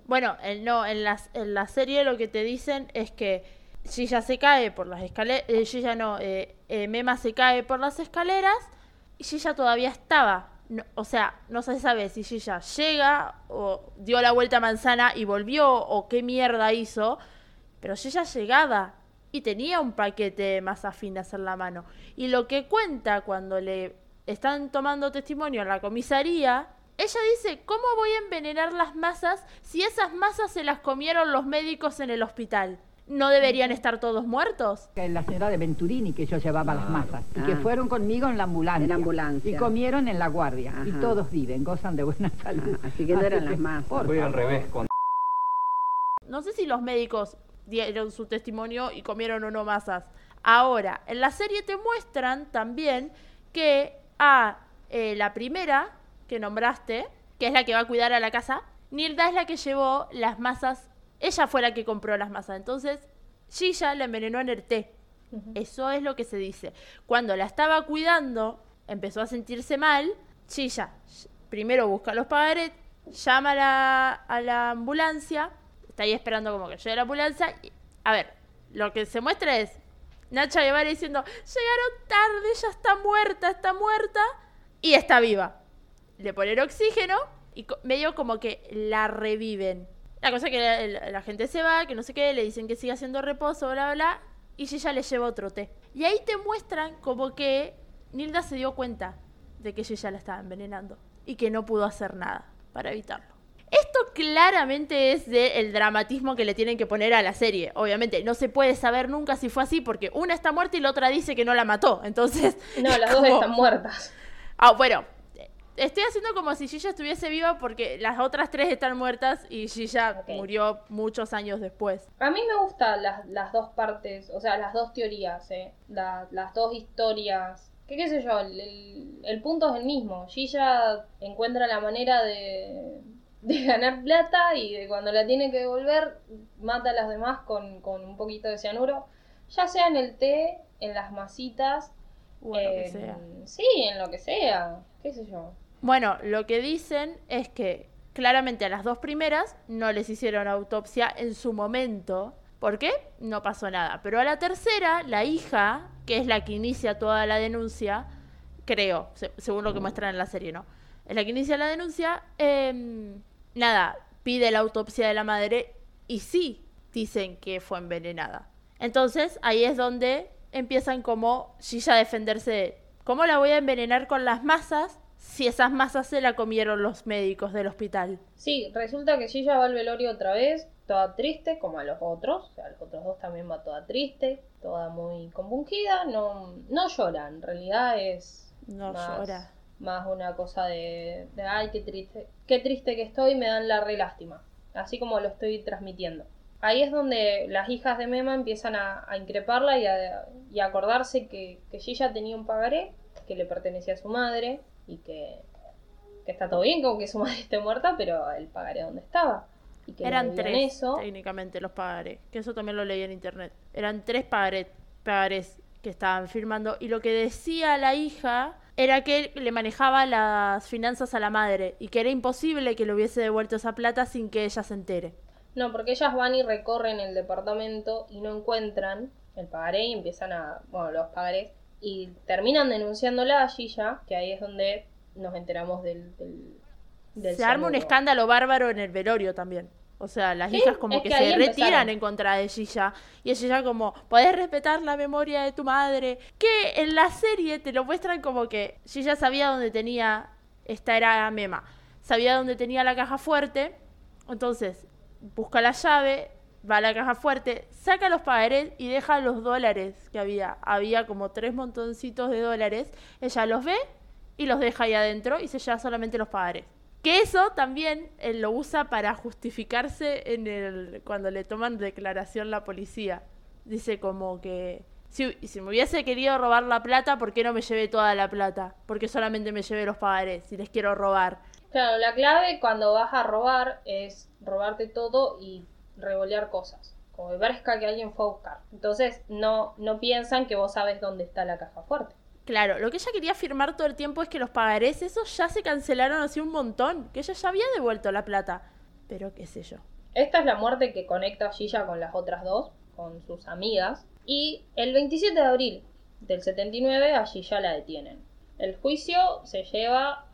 Bueno, el, no, en, las, en la serie lo que te dicen es que Gilla se cae por las escaleras, Gilla no, eh, eh, Mema se cae por las escaleras y Gilla todavía estaba. No- o sea, no se sabe si Gilla llega o dio la vuelta a manzana y volvió o qué mierda hizo, pero Gilla llegaba y tenía un paquete de masas finas en la mano. Y lo que cuenta cuando le están tomando testimonio en la comisaría, ella dice, ¿cómo voy a envenenar las masas si esas masas se las comieron los médicos en el hospital? ¿No deberían estar todos muertos? que la señora de Venturini que yo llevaba las masas y que Ah. fueron conmigo en la ambulancia. En la ambulancia. Y comieron en la guardia. Y todos viven, gozan de buena salud. Ajá, así que no eran las masas. por Voy al revés con No sé si los médicos dieron su testimonio y comieron o no masas. Ahora, en la serie te muestran también que a eh, la primera que nombraste, que es la que va a cuidar a la casa, Nilda es la que llevó las masas, ella fue la que compró las masas. Entonces, Gilla la envenenó en el té. Eso es lo que se dice. Cuando la estaba cuidando, empezó a sentirse mal, Chilla primero busca los pagarés, llama a la, a la ambulancia, está ahí esperando como que llegue la ambulancia. y- a ver, lo que se muestra es Nacha Guevara diciendo, llegaron tarde, ella está muerta, está muerta, y está viva. Le ponen oxígeno y medio como que la reviven. La cosa que la, gente se va, que no sé qué, le dicen que siga haciendo reposo, bla, bla, y ella le lleva otro té. Y ahí te muestran como que Nilda se dio cuenta de que ella la estaba envenenando y que no pudo hacer nada para evitarlo. Esto claramente es del dramatismo que le tienen que poner a la serie. Obviamente, no se puede saber nunca si fue así porque una está muerta y la otra dice que no la mató. Entonces. No, las dos están muertas. Ah, bueno. Estoy haciendo como si Gilla estuviese viva porque las otras tres están muertas y Gilla murió muchos años después. A mí me gustan las, las dos partes, o sea, las dos teorías, ¿eh? La- las dos historias. Que qué sé yo, el, el- el punto es el mismo. Gilla encuentra la manera de, de ganar plata y de cuando la tiene que devolver, mata a las demás con, con un poquito de cianuro, ya sea en el té, en las masitas, O en lo que sea. Sí, en lo que sea, qué sé yo. Bueno, lo que dicen es que claramente a las dos primeras no les hicieron autopsia en su momento. ¿Por qué? No pasó nada. Pero a la tercera, la hija, que es la que inicia toda la denuncia, creo, se- según lo que muestran en la serie, ¿no? Es la que inicia la denuncia, em, nada, pide la autopsia de la madre y sí, dicen que fue envenenada. Entonces, ahí es donde empiezan como Gilla a defenderse de, ¿cómo la voy a envenenar con las masas si esas masas se la comieron los médicos del hospital? Sí, resulta que Gilla va al velorio otra vez, toda triste, como a los otros. O sea, a los otros dos también va toda triste, toda muy compungida. No, no llora, en realidad es No más, llora. Más una cosa de, de, ay, qué triste, qué triste que estoy, me dan la re lástima. Así como lo estoy transmitiendo. Ahí es donde las hijas de Mema empiezan a, a increparla y a, y acordarse que, que Gilla tenía un pagaré que le pertenecía a su madre y que, que está todo bien con que su madre esté muerta, pero el pagaré dónde estaba. Y que Eran tres, eso. técnicamente, los pagarés. Que eso también lo leí en internet. Eran tres pagarés, pagarés que estaban firmando. Y lo que decía la hija era que le manejaba las finanzas a la madre. Y que era imposible que le hubiese devuelto esa plata sin que ella se entere. No, porque ellas van y recorren el departamento y no encuentran el pagaré y empiezan a. Bueno, los pagarés. Y terminan denunciándola a Gilla, que ahí es donde nos enteramos del. del, del se arma un escándalo bárbaro en el velorio también. O sea, las hijas como es que, que se retiran empezaron. en contra de Gilla. Y es Gilla como, podés respetar la memoria de tu madre. Que en la serie te lo muestran como que Gilla sabía dónde tenía, esta era Mema, sabía dónde tenía la caja fuerte. Entonces, busca la llave, va a la caja fuerte, saca los pagarés y deja los dólares que había. Había como tres montoncitos de dólares. Ella los ve y los deja ahí adentro y se lleva solamente los pagarés. Que eso también eh, lo usa para justificarse en el cuando le toman declaración la policía. Dice como que si, si me hubiese querido robar la plata, ¿por qué no me llevé toda la plata? Porque solamente me llevé los pagarés si les quiero robar. Claro, la clave cuando vas a robar es robarte todo y revolear cosas. Como que parezca que alguien fue a buscar. Entonces, no, no piensan que vos sabes dónde está la caja fuerte. Claro, lo que ella quería afirmar todo el tiempo es que los pagarés, esos ya se cancelaron hace un montón, que ella ya había devuelto la plata. Pero qué sé yo. Esta es la muerte que conecta a Gilla con las otras dos, con sus amigas. Y el 27 de abril del 79 a Gilla la detienen. El juicio se lleva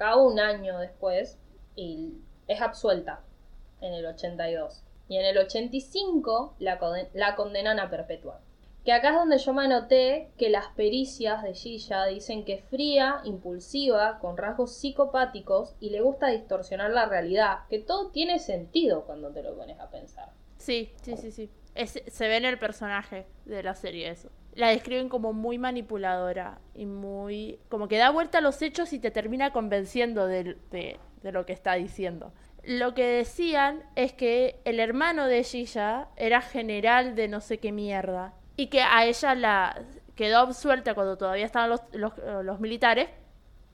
a un año después y es absuelta en el 82. Y en el 85 la, conden- la condenan a perpetua. Que acá es donde yo me anoté que las pericias de Gilla dicen que es fría, impulsiva, con rasgos psicopáticos y le gusta distorsionar la realidad. Que todo tiene sentido cuando te lo pones a pensar. Sí, sí, sí, sí. Se ve en el personaje de la serie eso. La describen como muy manipuladora y muy... como que da vuelta a los hechos y te termina convenciendo de, de- de lo que está diciendo. Lo que decían es que el hermano de Gilla era general de no sé qué mierda y que a ella la quedó absuelta cuando todavía estaban los, los, los militares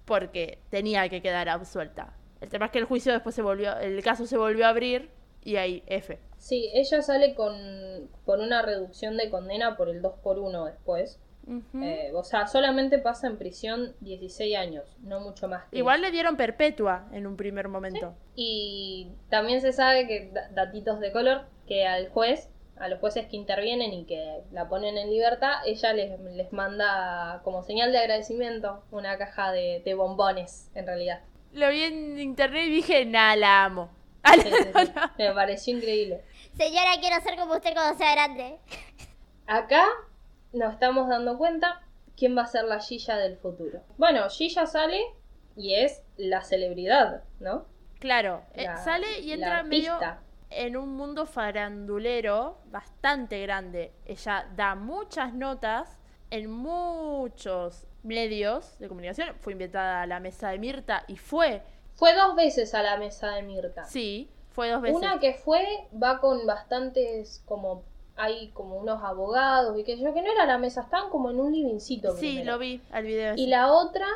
porque tenía que quedar absuelta. El tema es que el juicio después se volvió, el caso se volvió a abrir y ahí F. Sí, ella sale con, con una reducción de condena por el 2 por 1 después. Eh, o sea, solamente pasa en prisión 16 años, no mucho más. que Igual eso. le dieron perpetua en un primer momento. Y también se sabe que, da- datitos de color, que al juez, a los jueces que intervienen y que la ponen en libertad, ella les, les manda como señal de agradecimiento una caja de, de bombones, en realidad. Lo vi en internet y dije, nah, la amo. Ah, Sí, sí, sí. Me pareció increíble. Señora, quiero ser como usted cuando sea grande. Acá nos estamos dando cuenta quién va a ser la Gilla del futuro. Bueno, Gilla sale y es la celebridad, ¿no? Claro, eh, La- sale y la entra medio artista. En un mundo farandulero bastante grande. Ella da muchas notas en muchos medios de comunicación. Fue invitada a la mesa de Mirta y fue, Fue dos veces a la mesa de Mirta. sí, fue dos veces. Una que fue va con bastantes como hay como unos abogados y que yo que no era la mesa, estaban como en un livingcito. Sí, primero. lo vi al video. Y la otra,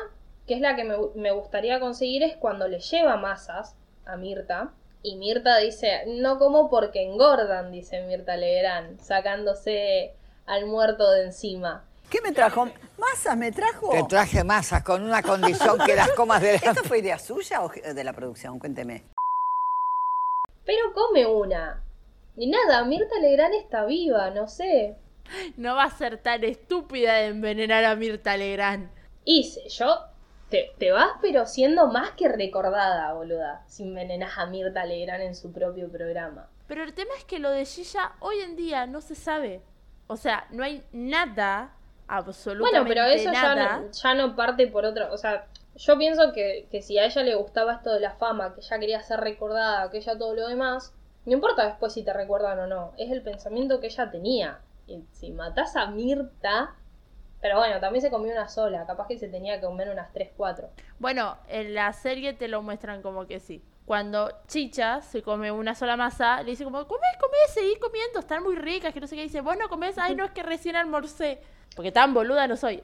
que es la que me, me gustaría conseguir, es cuando le lleva masas a Mirta. Y Mirta dice, no como porque engordan, dice Mirta Legrand, sacándose al muerto de encima. ¿Qué me trajo? ¿Masas me trajo? Te traje masas con una condición que las comas de la... ¿Esto fue idea suya o de la producción? Cuénteme. Pero come una. Y nada, Mirta Legrand está viva, no sé. No va a ser tan estúpida de envenenar a Mirta Legrand. Hice yo. Te, te vas, pero siendo más que recordada, boluda. Si envenenas a Mirta Legrand en su propio programa. Pero el tema es que lo de Gilla hoy en día no se sabe. O sea, no hay nada, absolutamente Bueno, pero eso ya no, ya no parte por otra. O sea, yo pienso que, que si a ella le gustaba esto de la fama, que ella quería ser recordada, que ella todo lo demás, no importa después si te recuerdan o no. Es el pensamiento que ella tenía. Y si matás a Mirta. Pero bueno, también se comió una sola. Capaz que se tenía que comer unas 3, 4. Bueno, en la serie te lo muestran como que sí. Cuando Chicha se come una sola masa, le dice como, come, come, seguí comiendo, están muy ricas, que no sé qué. dice, vos no comés, ay, no, es que recién almorcé. Porque tan boluda no soy.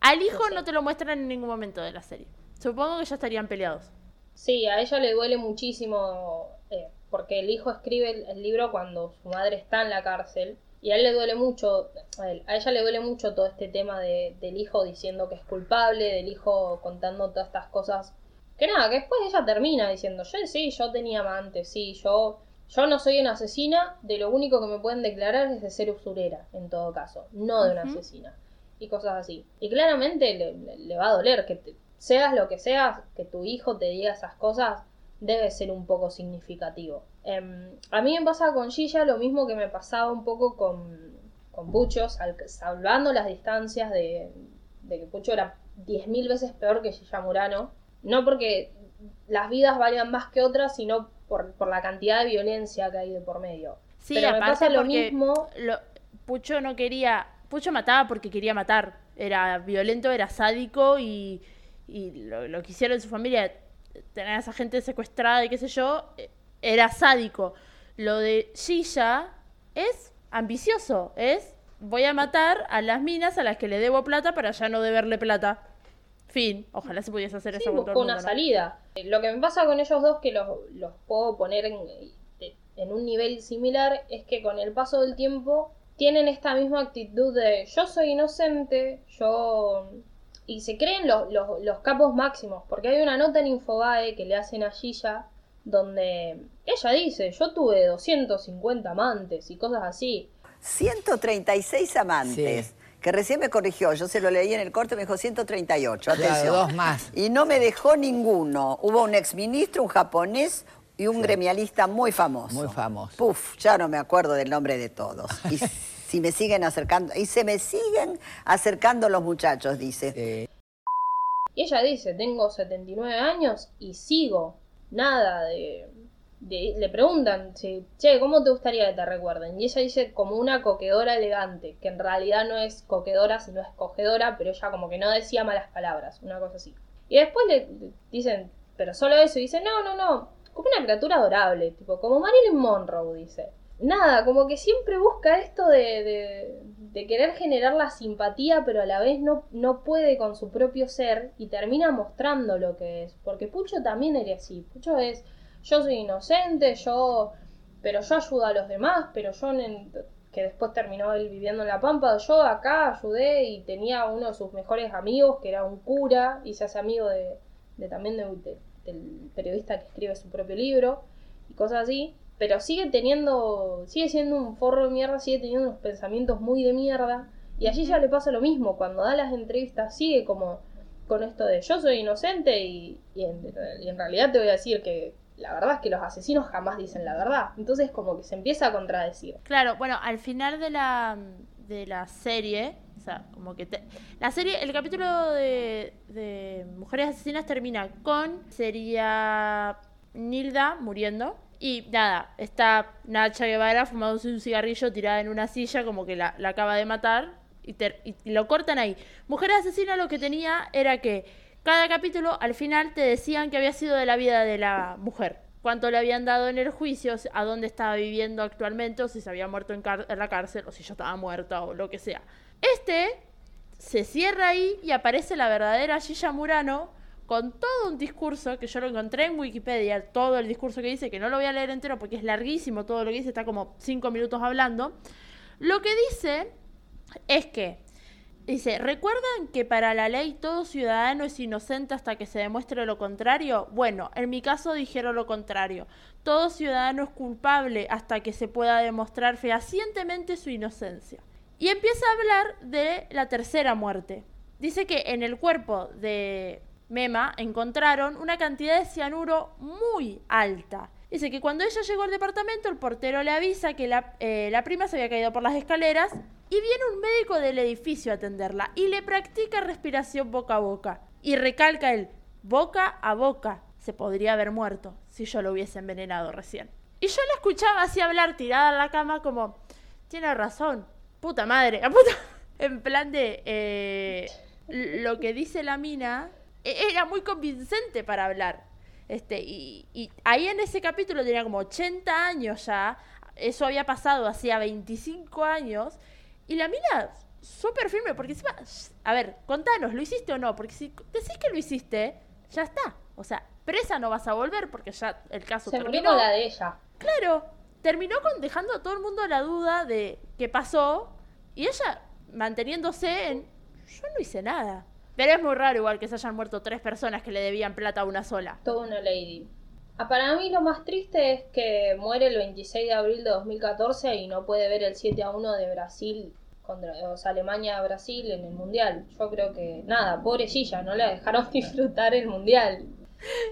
Al hijo no te lo muestran en ningún momento de la serie. Supongo que ya estarían peleados. Sí, a ella le duele muchísimo. eh, porque el hijo escribe el, el libro cuando su madre está en la cárcel. Y a él le duele mucho, a, él- a ella le duele mucho todo este tema de- del hijo diciendo que es culpable, del hijo contando todas estas cosas. Que nada, que después ella termina diciendo, yo sí, yo tenía amantes, sí, yo, yo no soy una asesina, de lo único que me pueden declarar es de ser usurera, en todo caso, no de una asesina. Y cosas así. Y claramente le, le- le va a doler que te- seas lo que seas, que tu hijo te diga esas cosas, debe ser un poco significativo. Em, a mí me pasa con Gilla lo mismo que me pasaba un poco con, con Pucho, sal- salvando las distancias de, de que Pucho era 10.000 veces peor que Gilla Murano. No porque las vidas valgan más que otras, sino por, por la cantidad de violencia que hay de por medio. Sí, Pero me pasa lo mismo. lo- Pucho no quería. Pucho mataba porque quería matar. Era violento, era sádico y, y lo, lo que hicieron en su familia, tener a esa gente secuestrada y qué sé yo, eh, era sádico. Lo de Gilla es ambicioso, es voy a matar a las minas a las que le debo plata para ya no deberle plata. Fin. Ojalá se pudiese hacer Sí, eso buscó una salida. Lo que me pasa con ellos dos, que los, los puedo poner en, en un nivel similar, es que con el paso del tiempo tienen esta misma actitud de yo soy inocente, yo... Y se creen los, los, los capos máximos, porque hay una nota en Infobae que le hacen a Gilla, donde ella dice, yo tuve 250 amantes y cosas así. 136 amantes. Sí. Que recién me corrigió, yo se lo leí en el corte y me dijo 138. Claro, Atención. dos más. Y no me dejó ninguno. Hubo un exministro, un japonés y un gremialista muy famoso. Muy famoso. Puf, ya no me acuerdo del nombre de todos. Y si me siguen acercando, y se me siguen acercando los muchachos, dice. Sí. Y ella dice, tengo 79 años y sigo. Nada de... le preguntan, si, che, ¿cómo te gustaría que te recuerden? Y ella dice como una coquedora elegante, que en realidad no es coquedora, sino es cogedora, pero ella como que no decía malas palabras, una cosa así. Y después le le dicen, pero solo eso, y dice, no, no, no, como una criatura adorable, tipo, como Marilyn Monroe, dice. Nada, como que siempre busca esto de, de, de querer generar la simpatía, pero a la vez no, no puede con su propio ser y termina mostrando lo que es. Porque Pucho también era así. Pucho es, yo soy inocente, yo, pero yo ayudo a los demás, pero yo, en- que después terminó él viviendo en La Pampa, yo acá ayudé y tenía uno de sus mejores amigos, que era un cura, y se hace amigo de, de también de- de- del periodista que escribe su propio libro y cosas así. Pero sigue teniendo, sigue siendo un forro de mierda, sigue teniendo unos pensamientos muy de mierda. Y allí ya le pasa lo mismo, cuando da las entrevistas sigue como con esto de yo soy inocente y, y en, y en realidad te voy a decir que la verdad es que los asesinos jamás dicen la verdad. Entonces como que se empieza a contradecir. Claro, bueno, al final de la, de la serie, o sea, como que te- la serie, el capítulo de, de Mujeres Asesinas termina con, sería Nilda muriendo. Y nada, está Nacha Guevara fumándose un cigarrillo tirada en una silla, como que la, la acaba de matar. Y, y lo cortan ahí. Mujeres Asesinas lo que tenía era que cada capítulo al final te decían que había sido de la vida de la mujer. Cuánto le habían dado en el juicio, a dónde estaba viviendo actualmente, o si se había muerto en la cárcel, o si ya estaba muerta, o lo que sea. Este se cierra ahí y aparece la verdadera Gilla Murano con todo un discurso que yo lo encontré en Wikipedia, todo el discurso que dice, que no lo voy a leer entero porque es larguísimo todo lo que dice, está como cinco minutos hablando. Lo que dice es que, dice, ¿recuerdan que para la ley todo ciudadano es inocente hasta que se demuestre lo contrario? Bueno, en mi caso dijeron lo contrario. Todo ciudadano es culpable hasta que se pueda demostrar fehacientemente su inocencia. Y empieza a hablar de la tercera muerte. Dice que en el cuerpo de Mema encontraron una cantidad de cianuro muy alta. Dice que cuando ella llegó al departamento, el portero le avisa que la, eh, la prima se había caído por las escaleras y viene un médico del edificio a atenderla y le practica respiración boca a boca. Y recalca él, boca a boca. Se podría haber muerto si yo lo hubiese envenenado recién. Y yo la escuchaba así hablar tirada en la cama como, tiene razón, puta madre, a. En plan de, eh, lo que dice la mina era muy convincente para hablar. Este, y, y ahí en ese capítulo tenía como 80 años ya, eso había pasado hacía 25 años, y la mina súper firme, porque encima, a ver, contanos, ¿lo hiciste o no? Porque si decís que lo hiciste, ya está. O sea, presa no vas a volver porque ya el caso Se terminó. la de ella. Claro, terminó con dejando a todo el mundo la duda de qué pasó y ella manteniéndose en yo no hice nada. Pero es muy raro igual que se hayan muerto tres personas que le debían plata a una sola. Toda una lady. Ah, Para mí lo más triste es que muere el 26 de abril de 2014 y no puede ver el 7 a 1 de Brasil contra o sea, Alemania Brasil en el Mundial. Yo creo que nada, pobrecilla, no la dejaron disfrutar el Mundial.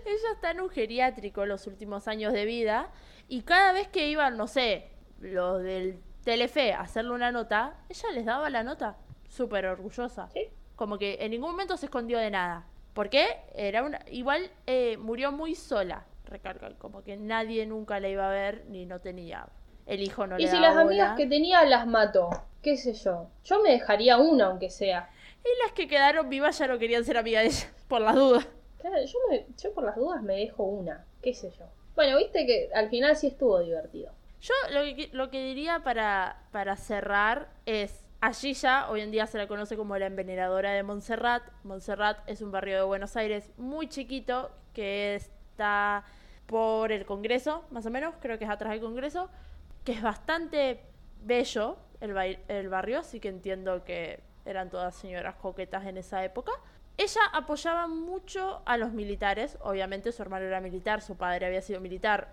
Ella está en un geriátrico los últimos años de vida y cada vez que iban, no sé, los del Telefe a hacerle una nota, ella les daba la nota. Súper orgullosa. Sí. Como que en ningún momento se escondió de nada. ¿Por qué? Era una... Igual eh, murió muy sola, recarga. Como que nadie nunca la iba a ver ni no tenía. El hijo no Y le si las amigas que tenía las mató, qué sé yo. Yo me dejaría una aunque sea. Y las que quedaron vivas ya no querían ser amigas de ella, por las dudas. Claro, yo, me- yo por las dudas me dejo una, qué sé yo. Bueno, viste que al final sí estuvo divertido. Yo lo que, lo que diría para, para cerrar es, allí ya hoy en día se la conoce como la envenenadora de Montserrat. Montserrat es un barrio de Buenos Aires muy chiquito que está por el Congreso, más o menos, creo que es atrás del Congreso, que es bastante bello el, el barrio, así que entiendo que eran todas señoras coquetas en esa época. Ella apoyaba mucho a los militares, obviamente su hermano era militar, su padre había sido militar,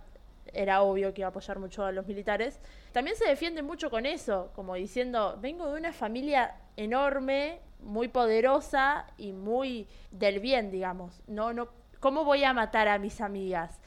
era obvio que iba a apoyar mucho a los militares. También se defiende mucho con eso, como diciendo, vengo de una familia enorme, muy poderosa y muy del bien, digamos. No, no, ¿cómo voy a matar a mis amigas?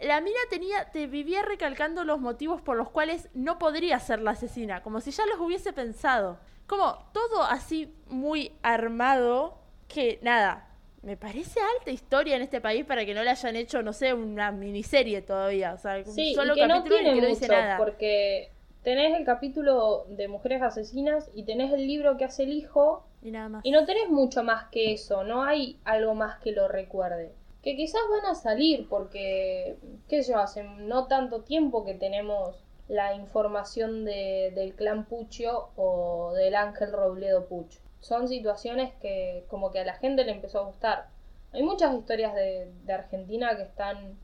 La mina tenía, te vivía recalcando los motivos por los cuales no podría ser la asesina, como si ya los hubiese pensado. Como todo así muy armado, que nada, me parece alta historia en este país para que no le hayan hecho, no sé, una miniserie todavía. O sea, un Sí, solo y que no capítulo en el tiene que no mucho, nada. porque tenés el capítulo de Mujeres Asesinas y tenés el libro que hace el hijo Y nada más. y no tenés mucho más que eso, no hay algo más que lo recuerde. Que quizás van a salir porque, qué sé yo, hace no tanto tiempo que tenemos la información de, del clan Puccio o del Ángel Robledo Puch. Son situaciones que como que a la gente le empezó a gustar. Hay muchas historias de, de Argentina que están,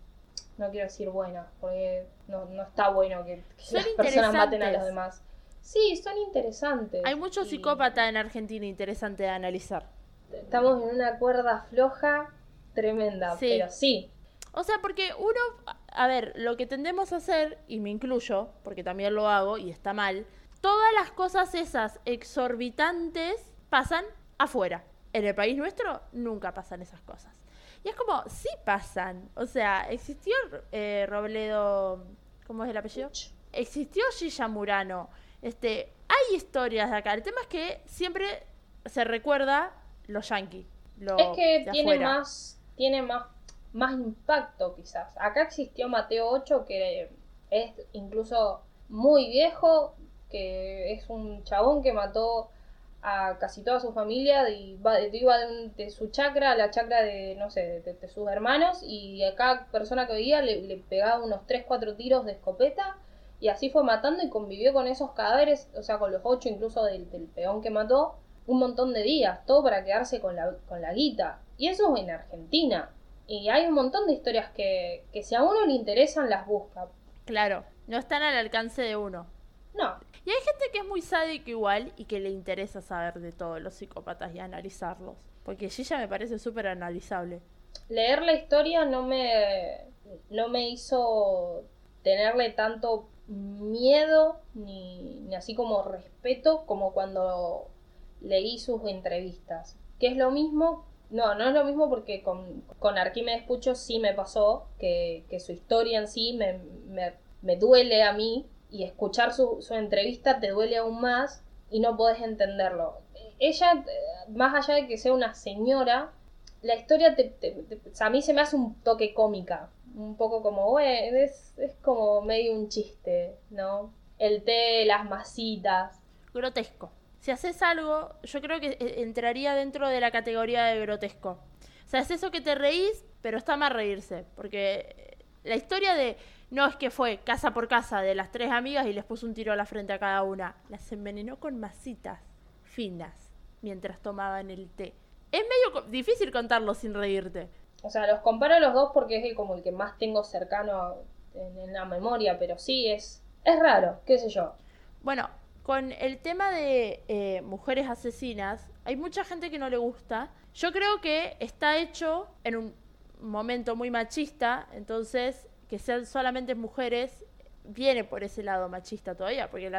no quiero decir buenas, porque no, no está bueno que, que las personas maten a los demás. Sí, son interesantes. Hay mucho Y- psicópata en Argentina interesante de analizar. estamos en una cuerda floja tremenda, Sí. pero sí. O sea, porque uno, a ver, lo que tendemos a hacer, y me incluyo, porque también lo hago y está mal, todas las cosas esas exorbitantes pasan afuera. En el país nuestro nunca pasan esas cosas. Y es como, sí pasan. O sea, existió eh, Robledo, ¿cómo es el apellido? Existió Gilla Murano. Este, hay historias de acá. El tema es que siempre se recuerda los yankees. Lo es que tiene afuera. más, tiene más, más impacto quizás. Acá existió Mateo 8 que es incluso muy viejo, que es un chabón que mató a casi toda su familia y va, iba de, de su chacra a la chacra de, no sé, de, sus hermanos y a cada persona que veía le, pegaba unos 3-4 tiros de escopeta y así fue matando y convivió con esos cadáveres, o sea, con los 8 incluso del, del peón que mató un montón de días, todo para quedarse con la, con la guita. Y eso es en Argentina. Y hay un montón de historias que, que si a uno le interesan las busca. Claro, no están al alcance de uno. No, Y hay gente que es muy sádica igual y que le interesa saber de todos los psicópatas y analizarlos. Porque Gilla me parece súper analizable. leer la historia no me, no me hizo tenerle tanto miedo ni, ni así como respeto como cuando leí sus entrevistas. Que es lo mismo, no, no es lo mismo porque con, con Arquímedes Pucho sí me pasó que, que su historia en sí me, me, me duele a mí y escuchar su, su entrevista te duele aún más y no podés entenderlo. Ella, más allá de que sea una señora, la historia te, a mí se me hace un toque cómica. Un poco como, es, es como medio un chiste, ¿no? El té, las masitas. Grotesco. Si haces algo, yo creo que eh, entraría dentro de la categoría de grotesco. O sea, es eso que te reís, pero está mal reírse. Porque eh, la historia de. No es que fue casa por casa de las tres amigas y les puso un tiro a la frente a cada una. Las envenenó con masitas finas mientras tomaban el té. Es medio difícil contarlo sin reírte. O sea, los comparo a los dos porque es el- como el que más tengo cercano a- en, en la memoria, pero sí, es, es raro, qué sé yo. Bueno, con el tema de eh, mujeres asesinas, hay mucha gente que no le gusta. Yo creo que está hecho en un momento muy machista, entonces que sean solamente mujeres viene por ese lado machista todavía, porque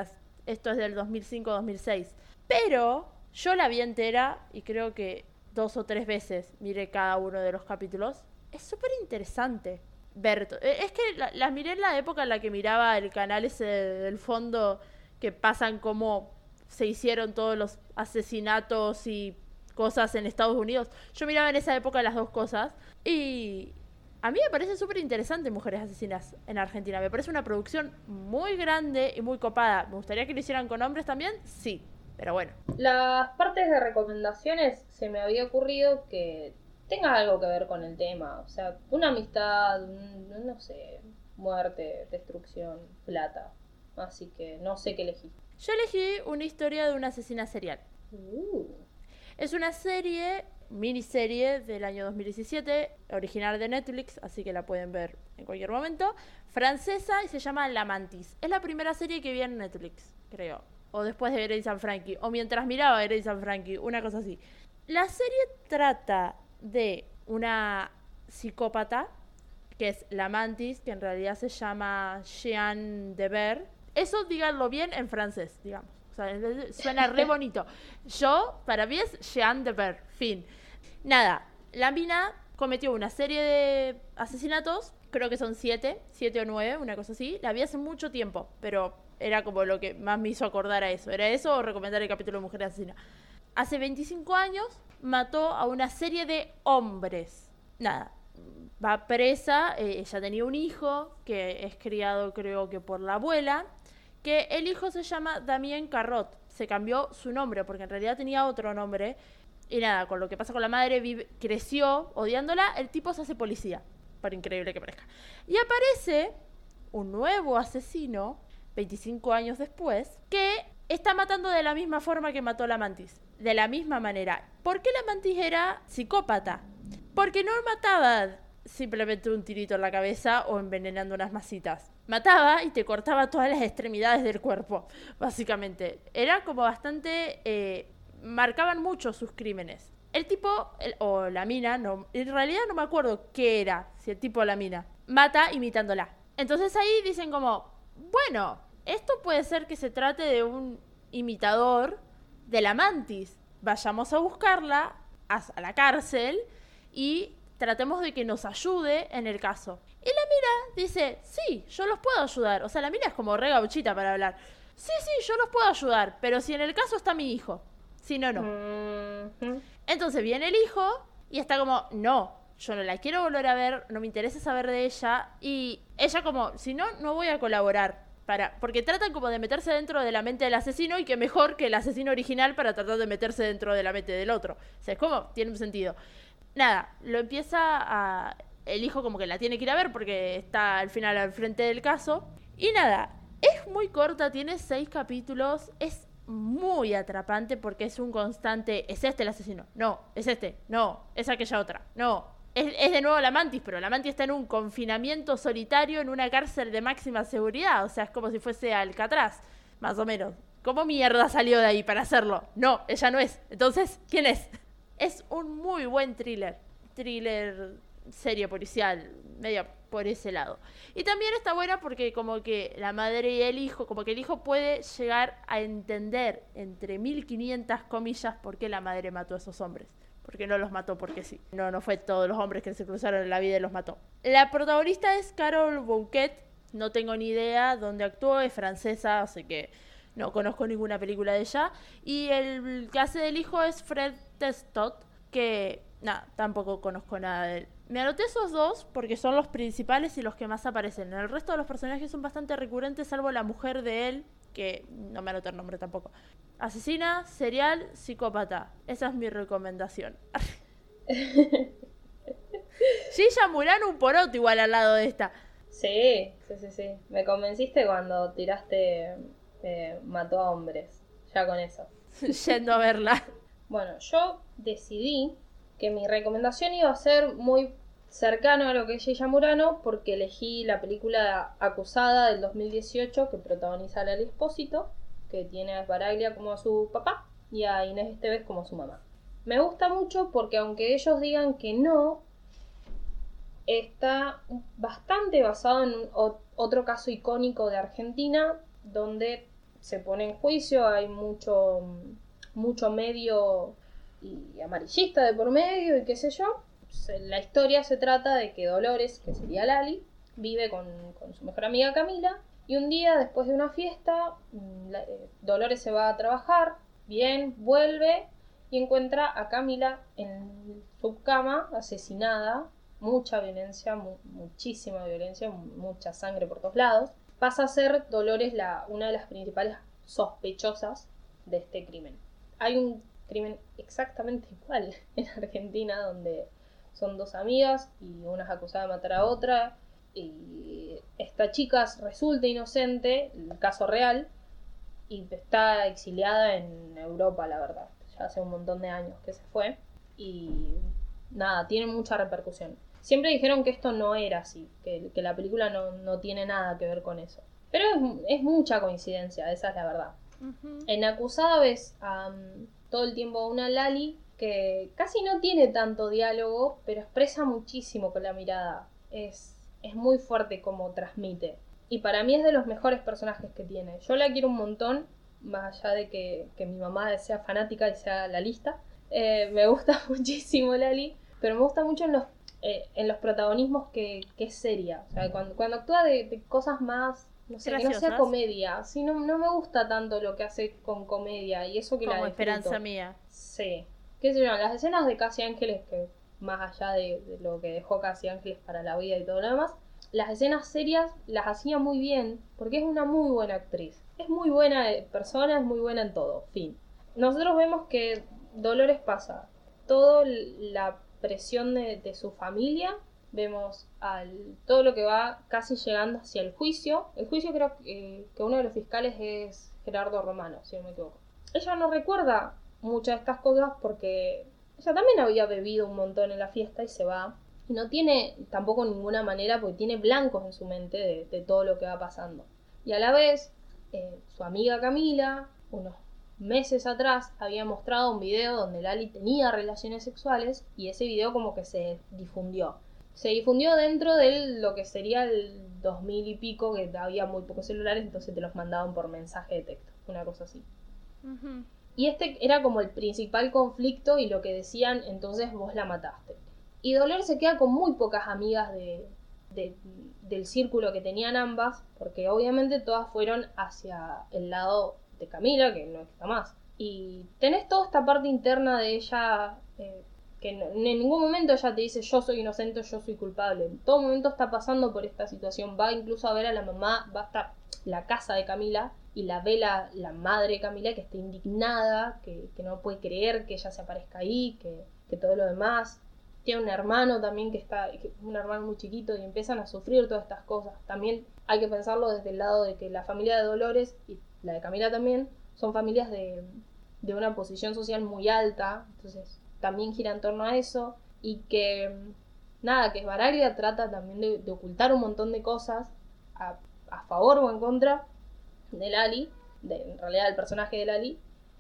esto es del 2005-2006. Pero yo la vi entera y creo que dos o tres veces miré cada uno de los capítulos. Es súper interesante ver. eh, Es que la- las miré en la época en la que miraba el canal ese del fondo que pasan como se hicieron todos los asesinatos y cosas en Estados Unidos. Yo miraba en esa época las dos cosas y a mí me parece súper interesante Mujeres Asesinas en Argentina. Me parece una producción muy grande y muy copada. ¿Me gustaría que lo hicieran con hombres también? Sí, pero bueno. Las partes de recomendaciones se me había ocurrido que tenga algo que ver con el tema. O sea, una amistad, no sé, muerte, destrucción, plata. Así que no sé qué elegí. Yo elegí una historia de una asesina serial. Uh, Es una serie, miniserie del año 2017, original de Netflix, así que la pueden ver en cualquier momento. Francesa y se llama La Mantis. Es la primera serie que vi en Netflix, creo. O después de Grey's and Frankie. O mientras miraba Grey's and Frankie, una cosa así. La serie trata de una psicópata, que es La Mantis, que en realidad se llama Jeanne de Ver. Eso díganlo bien en francés, digamos. O sea, suena re bonito. Yo, para mí es Jeanne de Ver, fin. Nada, la mina cometió una serie de asesinatos, creo que son siete, siete o nueve, una cosa así. La vi hace mucho tiempo, pero era como lo que más me hizo acordar a eso. Era eso o recomendar el capítulo de Mujer Asesina. Hace 25 años mató a una serie de hombres. Nada, va presa, eh, ella tenía un hijo que es criado creo que por la abuela, que el hijo se llama Damien Carrot, se cambió su nombre porque en realidad tenía otro nombre. Y nada, con lo que pasa con la madre, creció odiándola, el tipo se hace policía, por increíble que parezca. Y aparece un nuevo asesino, 25 años después, que está matando de la misma forma que mató la mantis. De la misma manera. ¿Por qué la mantis era psicópata? Porque no mataba simplemente un tirito en la cabeza o envenenando unas masitas. Mataba y te cortaba todas las extremidades del cuerpo, básicamente. Era como bastante... eh, marcaban mucho sus crímenes. El tipo, o la mina, no, en realidad no me acuerdo qué era, si el tipo o la mina, mata imitándola. Entonces ahí dicen como, bueno, esto puede ser que se trate de un imitador de la mantis. Vayamos a buscarla a, a la cárcel y tratemos de que nos ayude en el caso. Y la mina dice, sí, yo los puedo ayudar. O sea, la mina es como re gauchita para hablar. Sí, sí, yo los puedo ayudar, pero si en el caso está mi hijo. Si no, no. Entonces viene el hijo y está como, no, yo no la quiero volver a ver, no me interesa saber de ella. Y ella como, si no, no voy a colaborar. Para, porque tratan como de meterse dentro de la mente del asesino y que mejor que el asesino original para tratar de meterse dentro de la mente del otro. O sea, es como, tiene un sentido. Nada, lo empieza a... El hijo como que la tiene que ir a ver porque está al final al frente del caso. Y nada, es muy corta, tiene seis capítulos, es muy atrapante porque es un constante, es este el asesino, no, es este, no, es aquella otra, no. Es, de nuevo la mantis, pero la mantis está en un confinamiento solitario en una cárcel de máxima seguridad, o sea, es como si fuese Alcatraz, más o menos. ¿Cómo mierda salió de ahí para hacerlo? No, ella no es. Entonces, ¿quién es? Es un muy buen thriller. Thriller serie policial, medio por ese lado. Y también está buena porque como que la madre y el hijo, como que el hijo puede llegar a entender entre 1500 comillas por qué la madre mató a esos hombres. Porque no los mató porque sí. No, no fue todos los hombres que se cruzaron en la vida y los mató. La protagonista es Carol Bouquet. No tengo ni idea dónde actuó, es francesa, así que no conozco ninguna película de ella. Y el que hace del hijo es Fred Testot, que nada, tampoco conozco nada de él. Me anoté esos dos porque son los principales y los que más aparecen. El resto de los personajes son bastante recurrentes, salvo la mujer de él, que no me anoté el nombre tampoco. Asesina, serial, psicópata. Esa es mi recomendación. Gilla Murano un poroto igual al lado de esta. Sí, sí, sí, sí. Me convenciste cuando tiraste eh, mató a hombres. Ya con eso. Yendo a verla. Bueno, yo decidí que mi recomendación iba a ser muy cercano a lo que es Gilla Murano porque elegí la película Acusada del 2018 que protagoniza a Lali Espósito, que tiene a Esbaraglia como a su papá y a Inés Esteves como su mamá. Me gusta mucho porque aunque ellos digan que no, está bastante basado en otro caso icónico de Argentina donde se pone en juicio, hay mucho, mucho medio y amarillista de por medio y qué sé yo. La historia se trata de que Dolores, que sería Lali, vive con, su mejor amiga Camila y un día después de una fiesta, mm, eh, Dolores se va a trabajar, bien, vuelve y encuentra a Camila en su cama, asesinada, mucha violencia, mu- muchísima violencia, mu- mucha sangre por todos lados. Pasa a ser Dolores la, una de las principales sospechosas de este crimen. Hay un crimen exactamente igual en Argentina donde son dos amigas y una es acusada de matar a otra y esta chica resulta inocente, el caso real, y está exiliada en Europa, la verdad. Ya hace un montón de años que se fue y nada, tiene mucha repercusión. Siempre dijeron que esto no era así, que, que la película no, no tiene nada que ver con eso. Pero es, es mucha coincidencia, esa es la verdad. En Acusada ves am, todo el tiempo a una Lali que casi no tiene tanto diálogo, pero expresa muchísimo con la mirada. Es, es muy fuerte como transmite. Y para mí es de los mejores personajes que tiene. Yo la quiero un montón, más allá de que, que mi mamá sea fanática y sea la lista. Eh, me gusta muchísimo Lali, pero me gusta mucho en los, eh, en los protagonismos que, que es seria. O sea, cuando, cuando actúa de, de cosas más no sé, que no sea comedia. Sí, no, no me gusta tanto lo que hace con comedia y eso que la Como disfruto. esperanza mía. Sí. ¿Qué sé yo? Las escenas de Casi Ángeles, que más allá de, lo que dejó Casi Ángeles para la vida y todo lo demás, las escenas serias las hacía muy bien porque es una muy buena actriz. Es muy buena eh, persona, es muy buena en todo. Fin. Nosotros vemos que Dolores pasa toda la presión de, su familia vemos todo lo que va casi llegando hacia el juicio. El juicio creo que, que uno de los fiscales es Gerardo Romano, si no me equivoco. Ella no recuerda muchas de estas cosas porque ella también había bebido un montón en la fiesta y se va. Y no tiene tampoco ninguna manera porque tiene blancos en su mente de, todo lo que va pasando. Y a la vez, eh, su amiga Camila, unos meses atrás, había mostrado un video donde Lali tenía relaciones sexuales y ese video como que se difundió se difundió dentro de lo que sería el 2000 y pico, que había muy pocos celulares, entonces te los mandaban por mensaje de texto, una cosa así. Y este era como el principal conflicto y lo que decían, entonces vos la mataste. Y Dolores se queda con muy pocas amigas de, de- del círculo que tenían ambas, porque obviamente todas fueron hacia el lado de Camila, que no está más. Y tenés toda esta parte interna de ella, eh, que en ningún momento ella te dice yo soy inocente, yo soy culpable. En todo momento está pasando por esta situación. Va incluso a ver a la mamá, va hasta la casa de Camila y la ve la, la madre Camila que está indignada, que, que no puede creer que ella se aparezca ahí, que, que todo lo demás. Tiene un hermano también que está, un hermano muy chiquito y empiezan a sufrir todas estas cosas. También hay que pensarlo desde el lado de que la familia de Dolores y la de Camila también son familias de, de una posición social muy alta, entonces también gira en torno a eso, y que nada, que Esbaraglia trata también de, de ocultar un montón de cosas a, a favor o en contra de Lali, de, en realidad del personaje de Lali,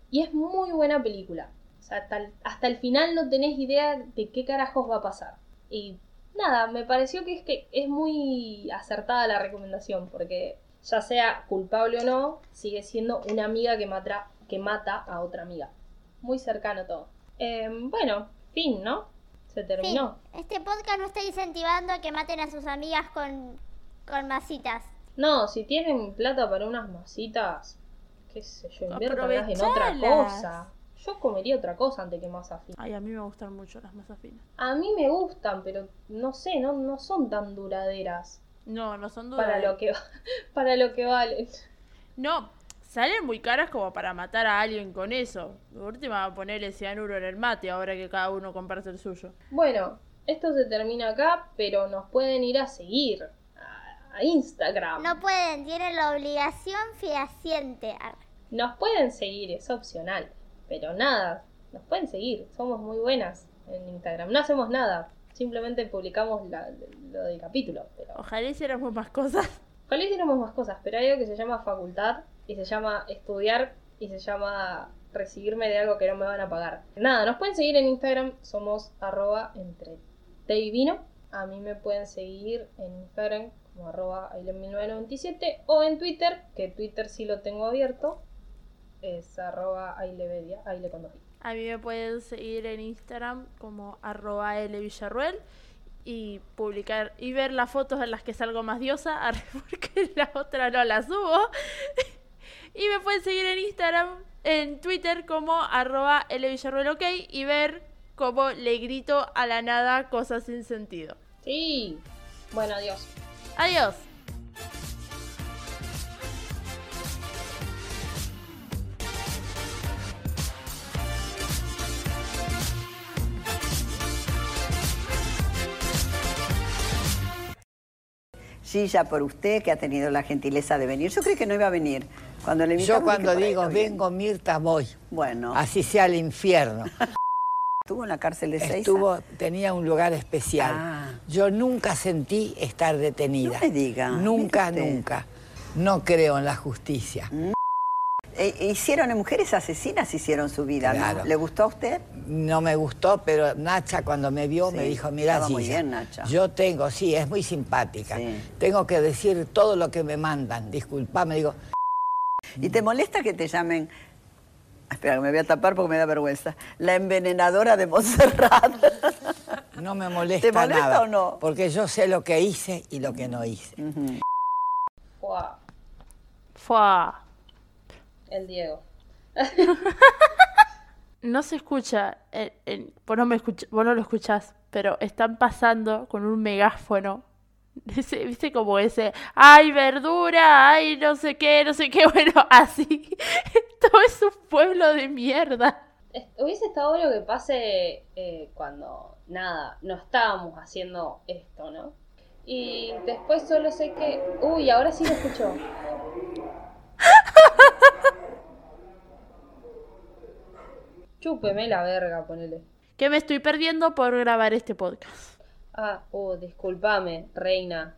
y es muy buena película. O sea, hasta el, hasta el final no tenés idea de qué carajos va a pasar. Y nada, me pareció que es que es muy acertada la recomendación, porque ya sea culpable o no, sigue siendo una amiga que mata, que mata a otra amiga. Muy cercano todo. Eh, bueno, fin, ¿no? Se Fin. terminó. Este podcast no está incentivando a que maten a sus amigas con, con masitas. No, si tienen plata para unas masitas, qué sé yo, inviértanlas en otra cosa. Yo comería otra cosa antes que masa fina. Ay, a mí me gustan mucho las masas finas. A mí me gustan, pero no sé, no, no son tan duraderas No, no son dudas. para lo que para lo que valen. No, salen muy caras como para matar a alguien con eso. De última, ponerle cianuro en el mate ahora que cada uno comparte el suyo. Bueno, esto se termina acá, pero nos pueden ir a seguir a, Instagram. No pueden, tienen la obligación fehaciente. Nos pueden seguir, es opcional. Pero nada, nos pueden seguir. Somos muy buenas en Instagram. No hacemos nada. Simplemente publicamos la- lo del capítulo. Pero... Ojalá hiciéramos más cosas. Ojalá hiciéramos más cosas, pero hay algo que se llama facultad y se llama estudiar y se llama recibirme de algo que no me van a pagar. Nada, nos pueden seguir en Instagram, somos arroba entre té y vino. A mí me pueden seguir en Instagram como arroba aile1997 o en Twitter, que Twitter sí lo tengo abierto, es arroba ailevedia, aile con dos. A mí me pueden seguir en Instagram como arroba Villarruel y publicar y ver las fotos en las que salgo más diosa, porque la otra no la subo. y me pueden seguir en Instagram, en Twitter como arroba Villarruel ok y ver cómo le grito a la nada cosas sin sentido. Sí, bueno, adiós. Adiós. Gilla, por usted que ha tenido la gentileza de venir. Yo creí que no iba a venir. Cuando le Yo cuando digo vengo Mirta voy, Bueno, así sea al infierno. estuvo en la cárcel de. Estuvo, tenía un lugar especial. Ah. Yo nunca sentí estar detenida. No me diga, Nunca, nunca. No creo en la justicia. Eh, hicieron, en Mujeres Asesinas hicieron su vida, ¿no? Claro. ¿Le gustó a usted? No me gustó, pero Nacha cuando me vio me dijo, mira, muy bien, Nacha. yo tengo, sí, es muy simpática. Sí. Tengo que decir todo lo que me mandan. Disculpame, digo, ¿Y te molesta que te llamen... Espera, me voy a tapar porque me da vergüenza. La envenenadora de Montserrat. no me molesta, ¿Te molesta nada. o no? Porque yo sé lo que hice y lo que no hice. Fua, Fua. el Diego. No se escucha, vos, no me escuch- vos no lo escuchás, pero están pasando con un megáfono. ¿Viste como ese? ¡Ay, verdura! ¡Ay, no sé qué! No sé qué. Bueno, así. Todo es un pueblo de mierda. Es- Hubiese estado bueno que pase eh, cuando, nada, no estábamos haciendo esto, ¿no? Y después solo sé que... Uy, ahora sí lo escucho. Chúpeme la verga, ponele. Que me estoy perdiendo por grabar este podcast. Ah, uh, discúlpame, reina.